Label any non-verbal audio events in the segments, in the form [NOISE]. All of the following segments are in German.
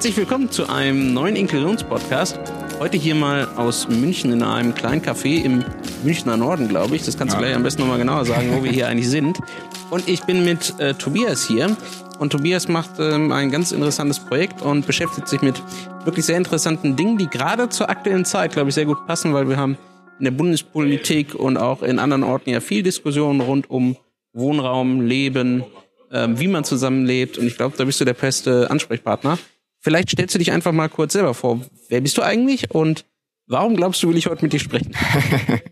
Herzlich willkommen zu einem neuen Inklusionspodcast. Heute hier mal aus München in einem kleinen Café im Münchner Norden, glaube ich. Das kannst du gleich am besten nochmal genauer sagen, wo wir hier eigentlich sind. Und ich bin mit äh, Tobias hier. Und Tobias macht ähm, ein ganz interessantes Projekt und beschäftigt sich mit wirklich sehr interessanten Dingen, die gerade zur aktuellen Zeit, glaube ich, sehr gut passen, weil wir haben in der Bundespolitik und auch in anderen Orten ja viel Diskussion rund um Wohnraum, Leben, ähm, wie man zusammenlebt. Und ich glaube, da bist du der beste Ansprechpartner. Vielleicht stellst du dich einfach mal kurz selber vor. Wer bist du eigentlich und warum glaubst du, will ich heute mit dir sprechen?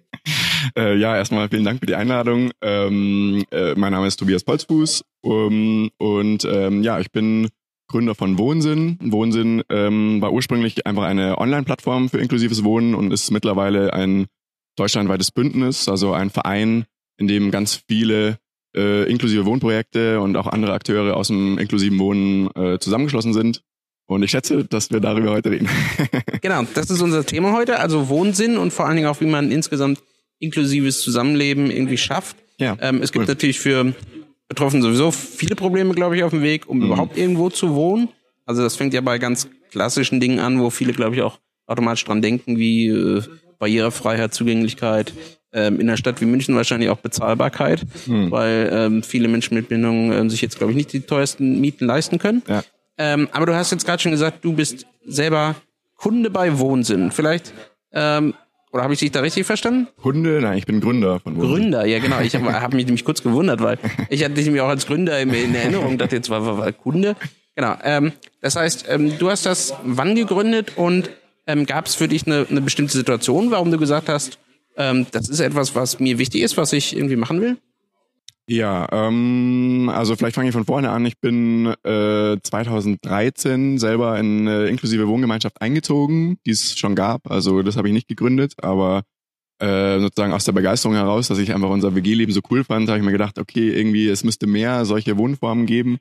[LAUGHS] äh, ja, erstmal vielen Dank für die Einladung. Ähm, äh, mein Name ist Tobias Polzfuß um, und ähm, ja, ich bin Gründer von Wohnsinn. Wohnsinn ähm, war ursprünglich einfach eine Online-Plattform für inklusives Wohnen und ist mittlerweile ein deutschlandweites Bündnis, also ein Verein, in dem ganz viele äh, inklusive Wohnprojekte und auch andere Akteure aus dem inklusiven Wohnen äh, zusammengeschlossen sind. Und ich schätze, dass wir darüber heute reden. [LAUGHS] genau, das ist unser Thema heute, also Wohnsinn und vor allen Dingen auch, wie man insgesamt inklusives Zusammenleben irgendwie schafft. Ja, ähm, es gibt cool. natürlich für Betroffene sowieso viele Probleme, glaube ich, auf dem Weg, um mhm. überhaupt irgendwo zu wohnen. Also das fängt ja bei ganz klassischen Dingen an, wo viele, glaube ich, auch automatisch dran denken, wie äh, Barrierefreiheit, Zugänglichkeit, ähm, in einer Stadt wie München wahrscheinlich auch Bezahlbarkeit, mhm. weil ähm, viele Menschen mit Bindung ähm, sich jetzt, glaube ich, nicht die teuersten Mieten leisten können. Ja. Ähm, aber du hast jetzt gerade schon gesagt, du bist selber Kunde bei Wohnsinn. Vielleicht, ähm, oder habe ich dich da richtig verstanden? Kunde? Nein, ich bin Gründer von Wohnsinn. Gründer, ja genau. Ich habe [LAUGHS] hab mich nämlich kurz gewundert, weil ich hatte dich nämlich auch als Gründer in, in Erinnerung, dachte jetzt war, war, war Kunde. Genau. Ähm, das heißt, ähm, du hast das wann gegründet und ähm, gab es für dich eine, eine bestimmte Situation, warum du gesagt hast, ähm, das ist etwas, was mir wichtig ist, was ich irgendwie machen will? Ja, ähm, also vielleicht fange ich von vorne an. Ich bin äh, 2013 selber in eine inklusive Wohngemeinschaft eingezogen, die es schon gab. Also das habe ich nicht gegründet, aber äh, sozusagen aus der Begeisterung heraus, dass ich einfach unser WG-Leben so cool fand, habe ich mir gedacht, okay, irgendwie es müsste mehr solche Wohnformen geben.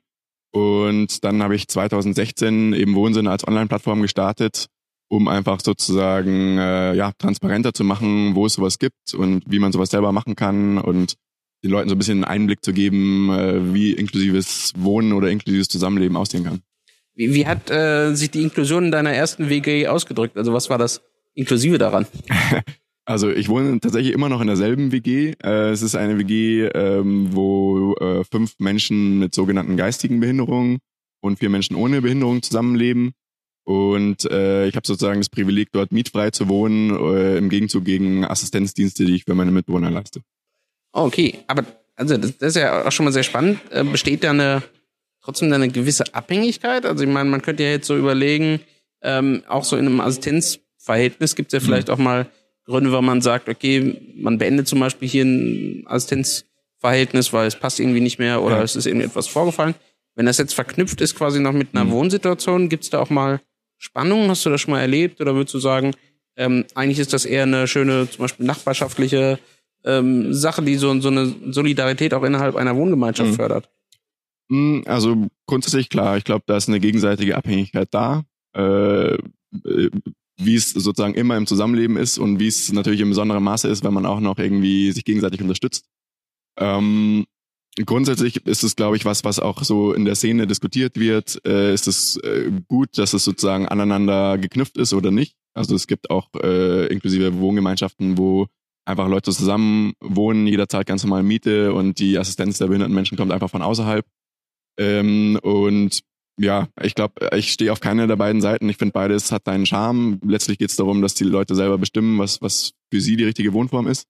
Und dann habe ich 2016 eben Wohnsinn als Online-Plattform gestartet, um einfach sozusagen äh, ja transparenter zu machen, wo es sowas gibt und wie man sowas selber machen kann und den Leuten so ein bisschen einen Einblick zu geben, äh, wie inklusives Wohnen oder inklusives Zusammenleben aussehen kann. Wie, wie hat äh, sich die Inklusion in deiner ersten WG ausgedrückt? Also was war das Inklusive daran? [LAUGHS] Also ich wohne tatsächlich immer noch in derselben WG. Äh, es ist eine WG, ähm, wo äh, fünf Menschen mit sogenannten geistigen Behinderungen und vier Menschen ohne Behinderung zusammenleben. Und äh, ich habe sozusagen das Privileg, dort mietfrei zu wohnen, äh, im Gegenzug gegen Assistenzdienste, die ich für meine Mitbewohner leiste. Okay, aber also das, das ist ja auch schon mal sehr spannend. Äh, besteht da eine trotzdem eine gewisse Abhängigkeit? Also ich meine, man könnte ja jetzt so überlegen, ähm, auch so in einem Assistenzverhältnis gibt es ja vielleicht mhm. auch mal Gründe, warum man sagt, okay, man beendet zum Beispiel hier ein Assistenzverhältnis, weil es passt irgendwie nicht mehr oder ja. es ist irgendwie etwas vorgefallen. Wenn das jetzt verknüpft ist quasi noch mit einer mhm. Wohnsituation, gibt es da auch mal Spannungen? Hast du das schon mal erlebt oder würdest du sagen, ähm, eigentlich ist das eher eine schöne, zum Beispiel nachbarschaftliche ähm, Sache, die so, so eine Solidarität auch innerhalb einer Wohngemeinschaft mhm. fördert? Hm, also grundsätzlich klar, ich glaube, da ist eine gegenseitige Abhängigkeit da. Äh, äh, wie es sozusagen immer im Zusammenleben ist und wie es natürlich im besonderen Maße ist, wenn man auch noch irgendwie sich gegenseitig unterstützt. Ähm, grundsätzlich ist es, glaube ich, was, was auch so in der Szene diskutiert wird. Äh, ist es äh, gut, dass es sozusagen aneinander geknüpft ist oder nicht? Also es gibt auch äh, inklusive Wohngemeinschaften, wo einfach Leute zusammen wohnen, jeder zahlt ganz normal Miete und die Assistenz der behinderten Menschen kommt einfach von außerhalb. Ähm, und ja, ich glaube, ich stehe auf keine der beiden Seiten. Ich finde, beides hat einen Charme. Letztlich geht es darum, dass die Leute selber bestimmen, was, was für sie die richtige Wohnform ist.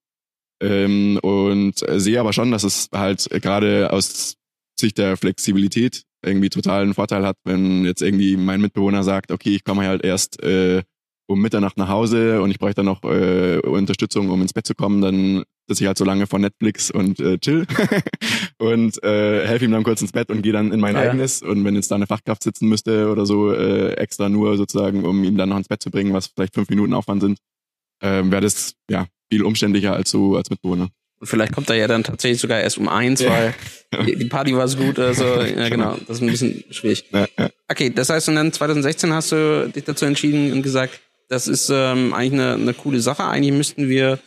Ähm, und sehe aber schon, dass es halt gerade aus Sicht der Flexibilität irgendwie total einen Vorteil hat, wenn jetzt irgendwie mein Mitbewohner sagt, okay, ich komme halt erst äh, um Mitternacht nach Hause und ich bräuchte dann noch äh, Unterstützung, um ins Bett zu kommen, dann sitze ich halt so lange vor Netflix und äh, chill [LAUGHS] und äh, helfe ihm dann kurz ins Bett und gehe dann in mein ja. eigenes. Und wenn jetzt da eine Fachkraft sitzen müsste oder so, äh, extra nur sozusagen, um ihn dann noch ins Bett zu bringen, was vielleicht fünf Minuten Aufwand sind, äh, wäre das ja viel umständlicher als so als Mitbewohner. Und vielleicht kommt er ja dann tatsächlich sogar erst um eins, ja. weil die Party war so gut. [LAUGHS] Also, ja, genau. Das ist ein bisschen schwierig. Ja. Okay, das heißt, und dann 2016 hast du dich dazu entschieden und gesagt, das ist ähm, eigentlich eine, eine coole Sache. Eigentlich müssten wir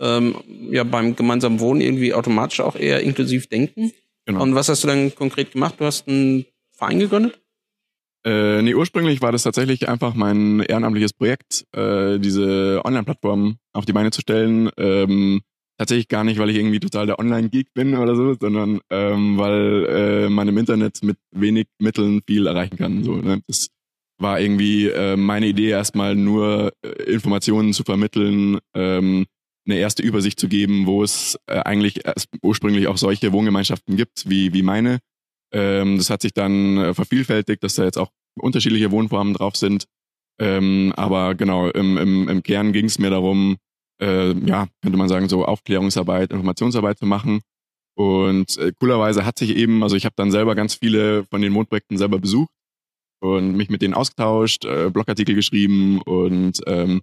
ähm, ja beim gemeinsamen Wohnen irgendwie automatisch auch eher inklusiv denken. Genau. Und was hast du dann konkret gemacht? Du hast einen Verein gegründet? Äh, nee, ursprünglich war das tatsächlich einfach mein ehrenamtliches Projekt, äh, diese Online-Plattform auf die Beine zu stellen. Ähm, tatsächlich gar nicht, weil ich irgendwie total der Online-Geek bin oder so, sondern ähm, weil äh, man im Internet mit wenig Mitteln viel erreichen kann. So, ne? Das war irgendwie äh, meine Idee, erstmal nur äh, Informationen zu vermitteln, ähm, eine erste Übersicht zu geben, wo es äh, eigentlich ursprünglich auch solche Wohngemeinschaften gibt, wie, wie meine. Ähm, das hat sich dann äh, vervielfältigt, dass da jetzt auch unterschiedliche Wohnformen drauf sind. Ähm, aber genau, im, im, im Kern ging es mir darum, äh, ja, könnte man sagen, so Aufklärungsarbeit, Informationsarbeit zu machen. Und äh, coolerweise hat sich eben, also ich habe dann selber ganz viele von den Mondprojekten selber besucht und mich mit denen ausgetauscht, äh, Blogartikel geschrieben und ähm,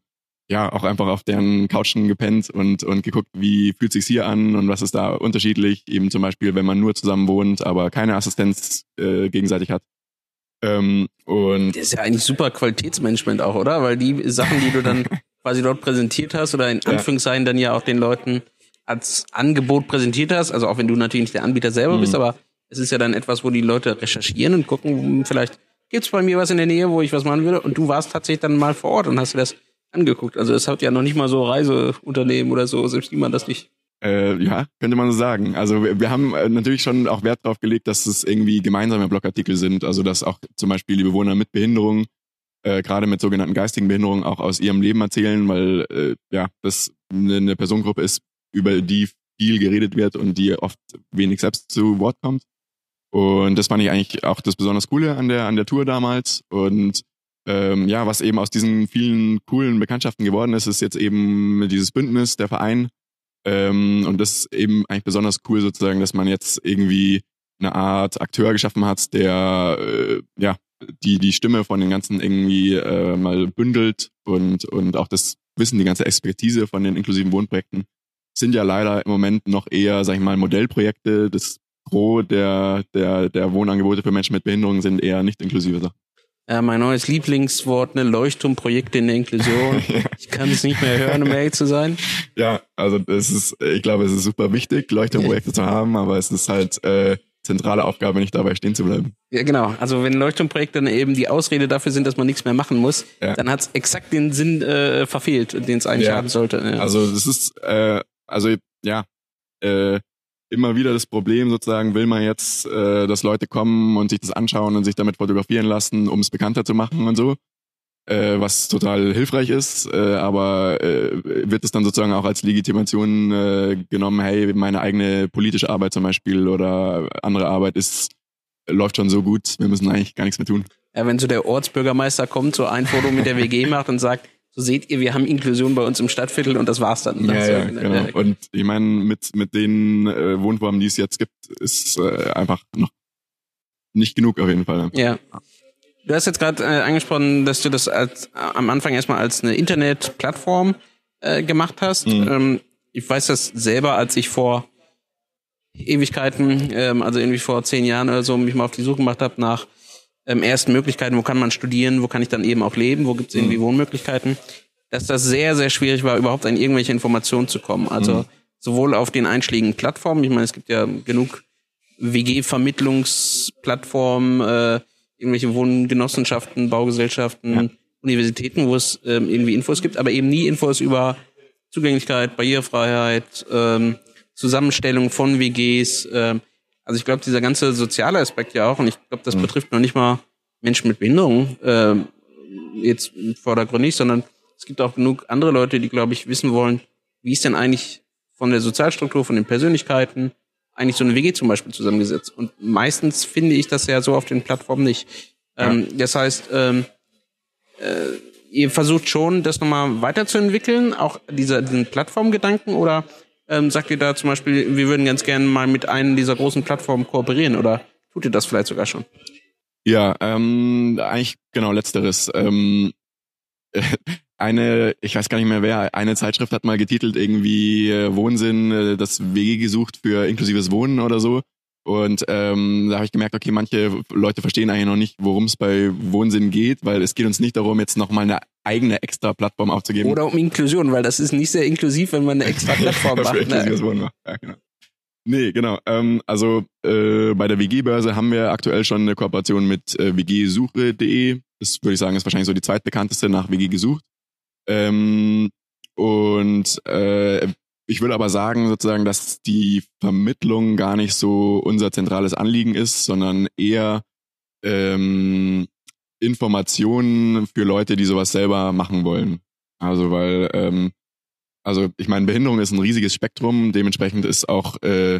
ja, auch einfach auf deren Couchen gepennt und, und geguckt, wie fühlt sich's hier an und was ist da unterschiedlich. Eben zum Beispiel, wenn man nur zusammen wohnt, aber keine Assistenz äh, gegenseitig hat. Ähm, und das ist ja eigentlich super Qualitätsmanagement auch, oder? Weil die Sachen, die du dann [LAUGHS] quasi dort präsentiert hast oder in Anführungszeichen dann ja auch den Leuten als Angebot präsentiert hast, also auch wenn du natürlich nicht der Anbieter selber mhm. bist, aber es ist ja dann etwas, wo die Leute recherchieren und gucken, vielleicht gibt's bei mir was in der Nähe, wo ich was machen würde und du warst tatsächlich dann mal vor Ort und hast dir das angeguckt. Also es hat ja noch nicht mal so Reiseunternehmen oder so, selbst die man das nicht. Äh, ja, könnte man so sagen. Also wir, wir haben äh, natürlich schon auch Wert darauf gelegt, dass es irgendwie gemeinsame Blogartikel sind. Also dass auch zum Beispiel die Bewohner mit Behinderung, äh, gerade mit sogenannten geistigen Behinderungen, auch aus ihrem Leben erzählen, weil äh, ja, das eine, eine Personengruppe ist, über die viel geredet wird und die oft wenig selbst zu Wort kommt. Und das fand ich eigentlich auch das besonders Coole an der an der Tour damals. Und ähm, ja, was eben aus diesen vielen coolen Bekanntschaften geworden ist, ist jetzt eben dieses Bündnis, der Verein. Ähm, und das ist eben eigentlich besonders cool sozusagen, dass man jetzt irgendwie eine Art Akteur geschaffen hat, der äh, ja die die Stimme von den ganzen irgendwie äh, mal bündelt und und auch das Wissen, die ganze Expertise von den inklusiven Wohnprojekten sind ja leider im Moment noch eher, sag ich mal, Modellprojekte. Das Gros der der der Wohnangebote für Menschen mit Behinderungen sind eher nicht inklusive Sachen. Ja, mein neues Lieblingswort, ne Leuchtturmprojekte in der Inklusion. [LAUGHS] ja. Ich kann es nicht mehr hören, um ehrlich zu sein. Ja, also es ist, ich glaube, es ist super wichtig, Leuchtturmprojekte zu haben, aber es ist halt äh, zentrale Aufgabe, nicht dabei stehen zu bleiben. Ja, genau. Also wenn Leuchtturmprojekte dann eben die Ausrede dafür sind, dass man nichts mehr machen muss, ja. dann hat es exakt den Sinn äh, verfehlt, den es eigentlich ja. haben sollte. Ja. Also das ist, äh, also ja, äh, immer wieder das Problem sozusagen, will man jetzt, äh, dass Leute kommen und sich das anschauen und sich damit fotografieren lassen, um es bekannter zu machen und so. Äh, was total hilfreich ist, äh, aber äh, wird es dann sozusagen auch als Legitimation äh, genommen, hey, meine eigene politische Arbeit zum Beispiel oder andere Arbeit ist läuft schon so gut, wir müssen eigentlich gar nichts mehr tun. Ja, wenn so der Ortsbürgermeister kommt, so ein Foto mit der WG macht und sagt, so seht ihr, wir haben Inklusion bei uns im Stadtviertel und das war's dann. Ja, ja, genau. Und ich meine, mit, mit den äh, Wohnformen, die es jetzt gibt, ist äh, einfach noch nicht genug auf jeden Fall. Ja. Du hast jetzt gerade äh, angesprochen, dass du das als, äh, am Anfang erstmal als eine Internetplattform äh, gemacht hast. Mhm. Ähm, ich weiß das selber, als ich vor Ewigkeiten, ähm, also irgendwie vor zehn Jahren oder so, mich mal auf die Suche gemacht habe nach ähm, ersten Möglichkeiten, wo kann man studieren, wo kann ich dann eben auch leben, wo gibt es irgendwie mhm. Wohnmöglichkeiten, dass das sehr, sehr schwierig war, überhaupt an irgendwelche Informationen zu kommen. Also mhm. sowohl auf den einschlägigen Plattformen, ich meine, es gibt ja genug WG-Vermittlungsplattformen, äh, irgendwelche Wohngenossenschaften, Baugesellschaften, ja. Universitäten, wo es ähm, irgendwie Infos gibt, aber eben nie Infos über Zugänglichkeit, Barrierefreiheit, ähm, Zusammenstellung von WGs, ähm, also ich glaube, dieser ganze soziale Aspekt ja auch, und ich glaube, das mhm. betrifft noch nicht mal Menschen mit Behinderung äh, jetzt vordergründig, sondern es gibt auch genug andere Leute, die, glaube ich, wissen wollen, wie ist denn eigentlich von der Sozialstruktur, von den Persönlichkeiten eigentlich so eine WG zum Beispiel zusammengesetzt. Und meistens finde ich das ja so auf den Plattformen nicht. Ja. Ähm, das heißt, ähm, äh, ihr versucht schon, das nochmal weiterzuentwickeln, auch dieser, diesen Plattformgedanken, oder ähm, sagt ihr da zum Beispiel, wir würden ganz gerne mal mit einem dieser großen Plattformen kooperieren oder tut ihr das vielleicht sogar schon? Ja, ähm, eigentlich genau letzteres. Ähm, [LAUGHS] eine, ich weiß gar nicht mehr wer, eine Zeitschrift hat mal getitelt irgendwie äh, Wohnsinn, äh, das Wege gesucht für inklusives Wohnen oder so. Und ähm, da habe ich gemerkt, okay, manche Leute verstehen eigentlich noch nicht, worum es bei Wohnsinn geht, weil es geht uns nicht darum, jetzt nochmal eine eigene extra Plattform aufzugeben. Oder um Inklusion, weil das ist nicht sehr inklusiv, wenn man eine extra [LAUGHS] Plattform macht. Ne? Ja, genau. Nee, genau. Ähm, also äh, bei der WG-Börse haben wir aktuell schon eine Kooperation mit äh, wgsuche.de. Das würde ich sagen, ist wahrscheinlich so die zweitbekannteste nach WG gesucht. Ähm, und äh, ich würde aber sagen, sozusagen, dass die Vermittlung gar nicht so unser zentrales Anliegen ist, sondern eher ähm, Informationen für Leute, die sowas selber machen wollen. Also weil, ähm, also ich meine, Behinderung ist ein riesiges Spektrum, dementsprechend ist auch äh,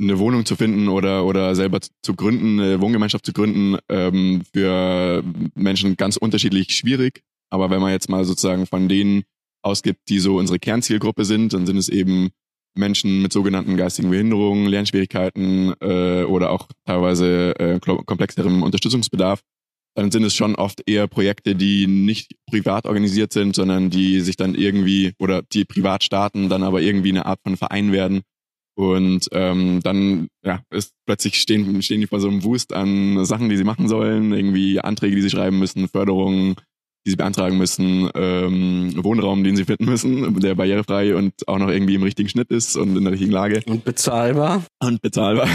eine Wohnung zu finden oder oder selber zu gründen, eine Wohngemeinschaft zu gründen, ähm, für Menschen ganz unterschiedlich schwierig. Aber wenn man jetzt mal sozusagen von denen ausgibt, die so unsere Kernzielgruppe sind, dann sind es eben Menschen mit sogenannten geistigen Behinderungen, Lernschwierigkeiten äh, oder auch teilweise äh, komplexerem Unterstützungsbedarf, dann sind es schon oft eher Projekte, die nicht privat organisiert sind, sondern die sich dann irgendwie oder die privat starten, dann aber irgendwie eine Art von Verein werden. Und ähm, dann ja, ist plötzlich stehen, stehen die vor so einem Wust an Sachen, die sie machen sollen, irgendwie Anträge, die sie schreiben müssen, Förderungen, die sie beantragen müssen, ähm, Wohnraum, den sie finden müssen, der barrierefrei und auch noch irgendwie im richtigen Schnitt ist und in der richtigen Lage. Und bezahlbar. Und bezahlbar.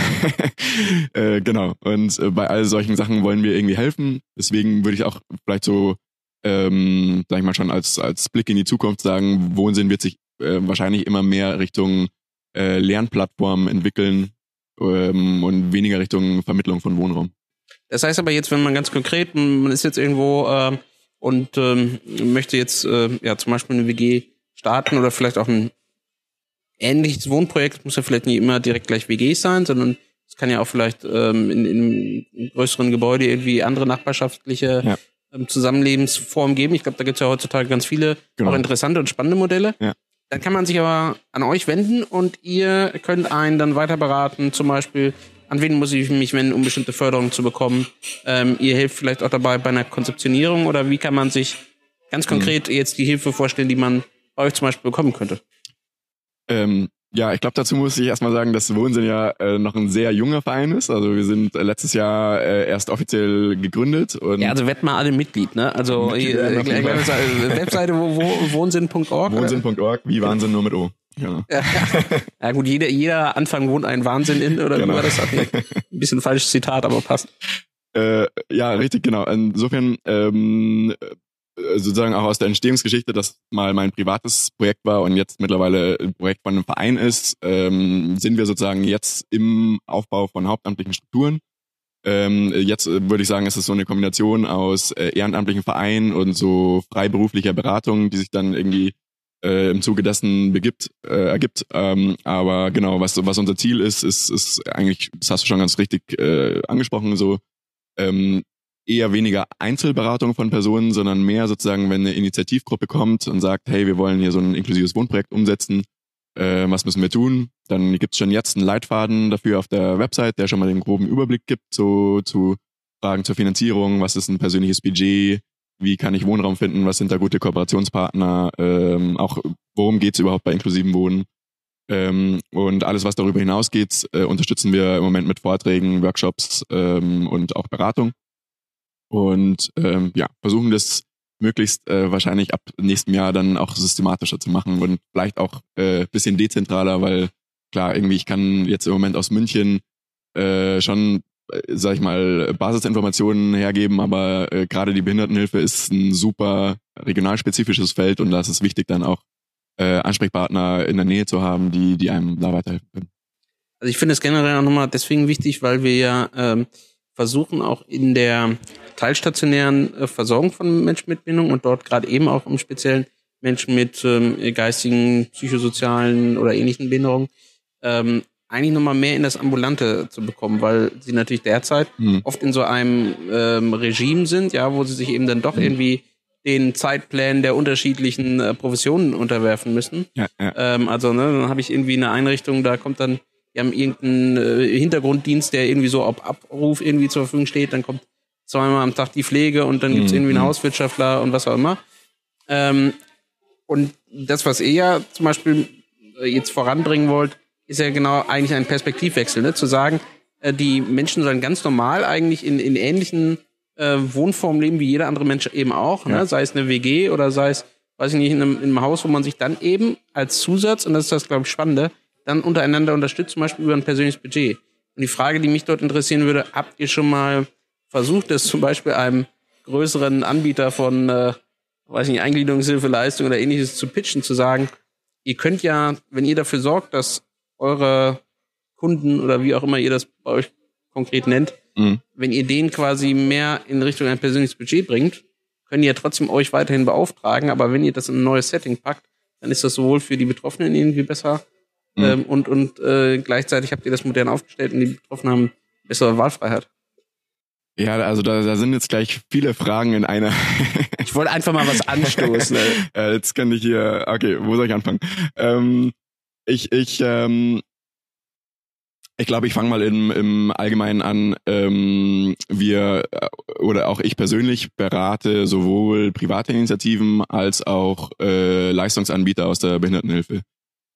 [LAUGHS] äh, genau. Und äh, bei all solchen Sachen wollen wir irgendwie helfen. Deswegen würde ich auch vielleicht so, ähm, sag ich mal schon als, als Blick in die Zukunft sagen, Wohnsinn wird sich äh, wahrscheinlich immer mehr Richtung äh, Lernplattformen entwickeln ähm, und weniger Richtung Vermittlung von Wohnraum. Das heißt aber jetzt, wenn man ganz konkret, man ist jetzt irgendwo äh, und ähm, möchte jetzt äh, ja zum Beispiel eine WG starten oder vielleicht auch ein ähnliches Wohnprojekt, muss ja vielleicht nicht immer direkt gleich WGs sein, sondern es kann ja auch vielleicht ähm, in, in einem größeren Gebäude irgendwie andere nachbarschaftliche ja. ähm, Zusammenlebensformen geben. Ich glaube, da gibt es ja heutzutage ganz viele genau. auch interessante und spannende Modelle. Ja. Dann kann man sich aber an euch wenden und ihr könnt einen dann weiter beraten, zum Beispiel an wen muss ich mich wenden, um bestimmte Förderungen zu bekommen? Ähm, ihr hilft vielleicht auch dabei bei einer Konzeptionierung oder wie kann man sich ganz konkret mhm. jetzt die Hilfe vorstellen, die man bei euch zum Beispiel bekommen könnte? Ähm, ja, ich glaube, dazu muss ich erstmal sagen, dass Wohnsinn ja äh, noch ein sehr junger Verein ist. Also wir sind äh, letztes Jahr äh, erst offiziell gegründet. Und ja, also werden mal alle Mitglied, ne? Also Mitglied, äh, äh, Webseite wo, wo, wohnsinn.org. [LAUGHS] Wohnsinn.org, wie Wahnsinn nur mit O. Ja. ja [LAUGHS] gut, jeder, jeder Anfang wohnt ein Wahnsinn in, oder genau. wie war das? Ein bisschen falsches Zitat, aber passt. Äh, ja, richtig, genau. Insofern ähm, sozusagen auch aus der Entstehungsgeschichte, das mal mein privates Projekt war und jetzt mittlerweile ein Projekt von einem Verein ist, ähm, sind wir sozusagen jetzt im Aufbau von hauptamtlichen Strukturen. Ähm, jetzt äh, würde ich sagen, ist es so eine Kombination aus äh, ehrenamtlichen Vereinen und so freiberuflicher Beratung, die sich dann irgendwie äh, im Zuge dessen begibt, äh, ergibt. Ähm, aber genau, was, was unser Ziel ist, ist, ist eigentlich, das hast du schon ganz richtig äh, angesprochen, so ähm, eher weniger Einzelberatung von Personen, sondern mehr sozusagen, wenn eine Initiativgruppe kommt und sagt, hey, wir wollen hier so ein inklusives Wohnprojekt umsetzen, äh, was müssen wir tun? Dann gibt's schon jetzt einen Leitfaden dafür auf der Website, der schon mal den groben Überblick gibt, so zu Fragen zur Finanzierung, was ist ein persönliches Budget, wie kann ich Wohnraum finden, was sind da gute Kooperationspartner, ähm, auch worum geht's überhaupt bei inklusivem Wohnen. Ähm, und alles, was darüber hinausgeht, äh, unterstützen wir im Moment mit Vorträgen, Workshops ähm, und auch Beratung. Und ähm, ja, versuchen das möglichst äh, wahrscheinlich ab nächstem Jahr dann auch systematischer zu machen und vielleicht auch äh, bisschen dezentraler, weil klar, irgendwie ich kann jetzt im Moment aus München äh, schon sag ich mal, Basisinformationen hergeben, aber äh, gerade die Behindertenhilfe ist ein super regionalspezifisches Feld und da ist es wichtig, dann auch äh, Ansprechpartner in der Nähe zu haben, die, die einem da weiterhelfen können. Also ich finde es generell auch nochmal deswegen wichtig, weil wir ja ähm, versuchen auch in der teilstationären äh, Versorgung von Menschen mit Behinderung und dort gerade eben auch im Speziellen Menschen mit ähm, geistigen, psychosozialen oder ähnlichen Behinderungen ähm, eigentlich nochmal mehr in das Ambulante zu bekommen, weil sie natürlich derzeit mhm. oft in so einem ähm, Regime sind, ja, wo sie sich eben dann doch mhm. irgendwie den Zeitplänen der unterschiedlichen äh, Professionen unterwerfen müssen. Ja, ja. Ähm, also, ne, dann habe ich irgendwie eine Einrichtung, da kommt dann, die haben irgendeinen äh, Hintergrunddienst, der irgendwie so auf Abruf irgendwie zur Verfügung steht, dann kommt zweimal am Tag die Pflege und dann mhm. irgendwie einen Hauswirtschaftler und was auch immer. Ähm, und das, was ihr ja zum Beispiel äh, jetzt voranbringen wollt, ist ja genau eigentlich ein Perspektivwechsel, ne? zu sagen, äh, die Menschen sollen ganz normal eigentlich in, in ähnlichen äh, Wohnformen leben wie jeder andere Mensch eben auch, ne? ja. ne? sei es eine WG oder sei es, weiß ich nicht, in einem, in einem Haus, wo man sich dann eben als Zusatz, und das ist das, glaube ich, Spannende, dann untereinander unterstützt, zum Beispiel über ein persönliches Budget. Und die Frage, die mich dort interessieren würde, habt ihr schon mal versucht, es zum Beispiel einem größeren Anbieter von, äh, weiß nicht, Eingliederungshilfe, Leistung oder ähnliches zu pitchen, zu sagen, ihr könnt ja, wenn ihr dafür sorgt, dass eure Kunden oder wie auch immer ihr das bei euch konkret nennt, mhm. wenn ihr den quasi mehr in Richtung ein persönliches Budget bringt, können ihr trotzdem euch weiterhin beauftragen, aber wenn ihr das in ein neues Setting packt, dann ist das sowohl für die Betroffenen irgendwie besser mhm. ähm, und, und äh, gleichzeitig habt ihr das modern aufgestellt und die Betroffenen haben bessere Wahlfreiheit. Ja, also da, da sind jetzt gleich viele Fragen in einer. ich wollte einfach mal was [LAUGHS] anstoßen. jetzt kann ich hier, okay, wo soll ich anfangen? Ähm, ich, ich, ähm, ich glaube, ich fange mal im, im Allgemeinen an. Ähm, wir äh, oder auch ich persönlich berate sowohl private Initiativen als auch äh, Leistungsanbieter aus der Behindertenhilfe.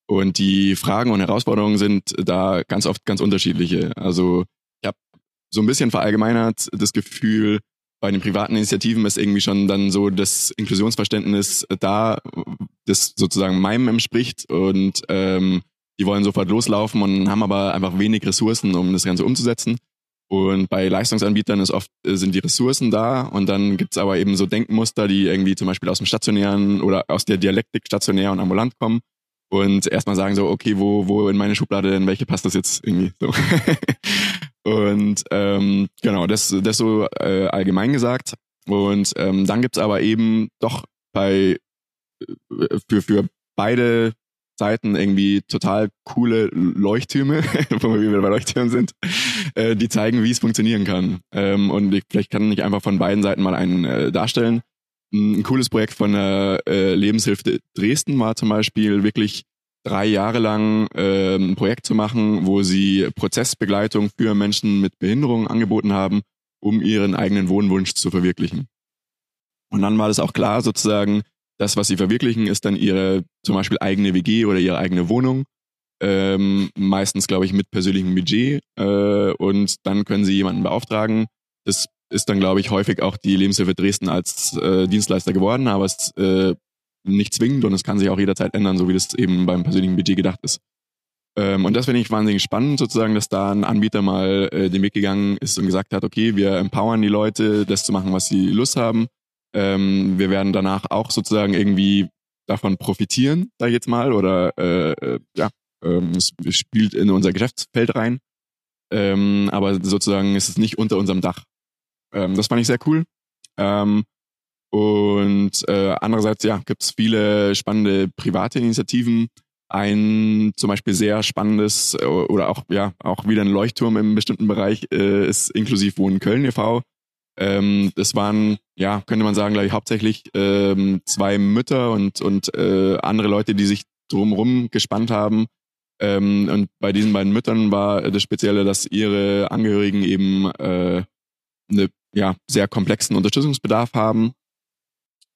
Und die Fragen und Herausforderungen sind da ganz oft ganz unterschiedliche. Also ich habe so ein bisschen verallgemeinert das Gefühl, bei den privaten Initiativen ist irgendwie schon dann so das Inklusionsverständnis da, das sozusagen meinem entspricht und ähm, die wollen sofort loslaufen und haben aber einfach wenig Ressourcen, um das Ganze umzusetzen. Und bei Leistungsanbietern ist oft äh, sind die Ressourcen da und dann gibt's aber eben so Denkmuster, die irgendwie zum Beispiel aus dem stationären oder aus der Dialektik stationär und ambulant kommen und erstmal sagen so, okay, wo, wo in meine Schublade denn welche passt das jetzt irgendwie so. [LAUGHS] und ähm, genau, das, das so äh, allgemein gesagt. Und ähm, dann gibt's aber eben doch bei äh, für, für beide Seiten irgendwie total coole Leuchttürme, [LAUGHS] wo wir wieder bei Leuchttürmen sind, äh, die zeigen, wie es funktionieren kann. Ähm, und ich, vielleicht kann ich einfach von beiden Seiten mal einen äh, darstellen. Ein cooles Projekt von der äh, Lebenshilfe Dresden war zum Beispiel wirklich drei Jahre lang äh, ein Projekt zu machen, wo sie Prozessbegleitung für Menschen mit Behinderungen angeboten haben, um ihren eigenen Wohnwunsch zu verwirklichen. Und dann war das auch klar, sozusagen, das, was sie verwirklichen, ist dann ihre zum Beispiel eigene WG oder ihre eigene Wohnung. Ähm, meistens, glaube ich, mit persönlichem Budget. Äh, und dann können sie jemanden beauftragen. Das ist dann, glaube ich, häufig auch die Lebenshilfe Dresden als äh, Dienstleister geworden, aber es äh, nicht zwingend und es kann sich auch jederzeit ändern, so wie das eben beim persönlichen Budget gedacht ist. Ähm, und das finde ich wahnsinnig spannend, sozusagen, dass da ein Anbieter mal äh, den Weg gegangen ist und gesagt hat, okay, wir empowern die Leute, das zu machen, was sie Lust haben. Ähm, wir werden danach auch sozusagen irgendwie davon profitieren, sage ich jetzt mal, oder äh, äh, ja, ähm, es spielt in unser Geschäftsfeld rein. Ähm, aber sozusagen ist es nicht unter unserem Dach. Ähm, das fand ich sehr cool. Ähm, und äh, andererseits ja, gibt es viele spannende private Initiativen. Ein zum Beispiel sehr spannendes äh, oder auch ja auch wieder ein Leuchtturm im bestimmten Bereich äh, ist inklusiv Wohnen Köln e.V. Ähm, das waren, ja, könnte man sagen, glaube ich, hauptsächlich ähm, zwei Mütter und, und äh, andere Leute, die sich drumherum gespannt haben. Ähm, und bei diesen beiden Müttern war das Spezielle, dass ihre Angehörigen eben äh, eine ja, sehr komplexen Unterstützungsbedarf haben.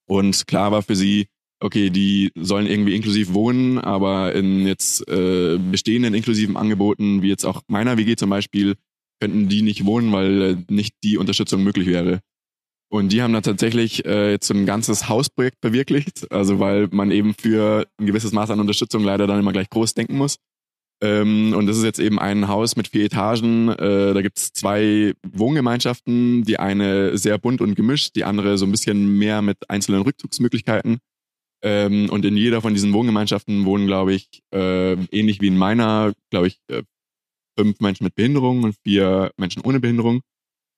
Und klar war für sie, okay, die sollen irgendwie inklusiv wohnen, aber in jetzt äh, bestehenden inklusiven Angeboten, wie jetzt auch meiner WG zum Beispiel, könnten die nicht wohnen, weil äh, nicht die Unterstützung möglich wäre. Und die haben dann tatsächlich äh, jetzt so ein ganzes Hausprojekt verwirklicht, also weil man eben für ein gewisses Maß an Unterstützung leider dann immer gleich groß denken muss. Ähm, und das ist jetzt eben ein Haus mit vier Etagen. Äh, da gibt's zwei Wohngemeinschaften, die eine sehr bunt und gemischt, die andere so ein bisschen mehr mit einzelnen Rückzugsmöglichkeiten. Ähm, und in jeder von diesen Wohngemeinschaften wohnen, glaube ich, äh, ähnlich wie in meiner, glaube ich, äh, fünf Menschen mit Behinderung und vier Menschen ohne Behinderung.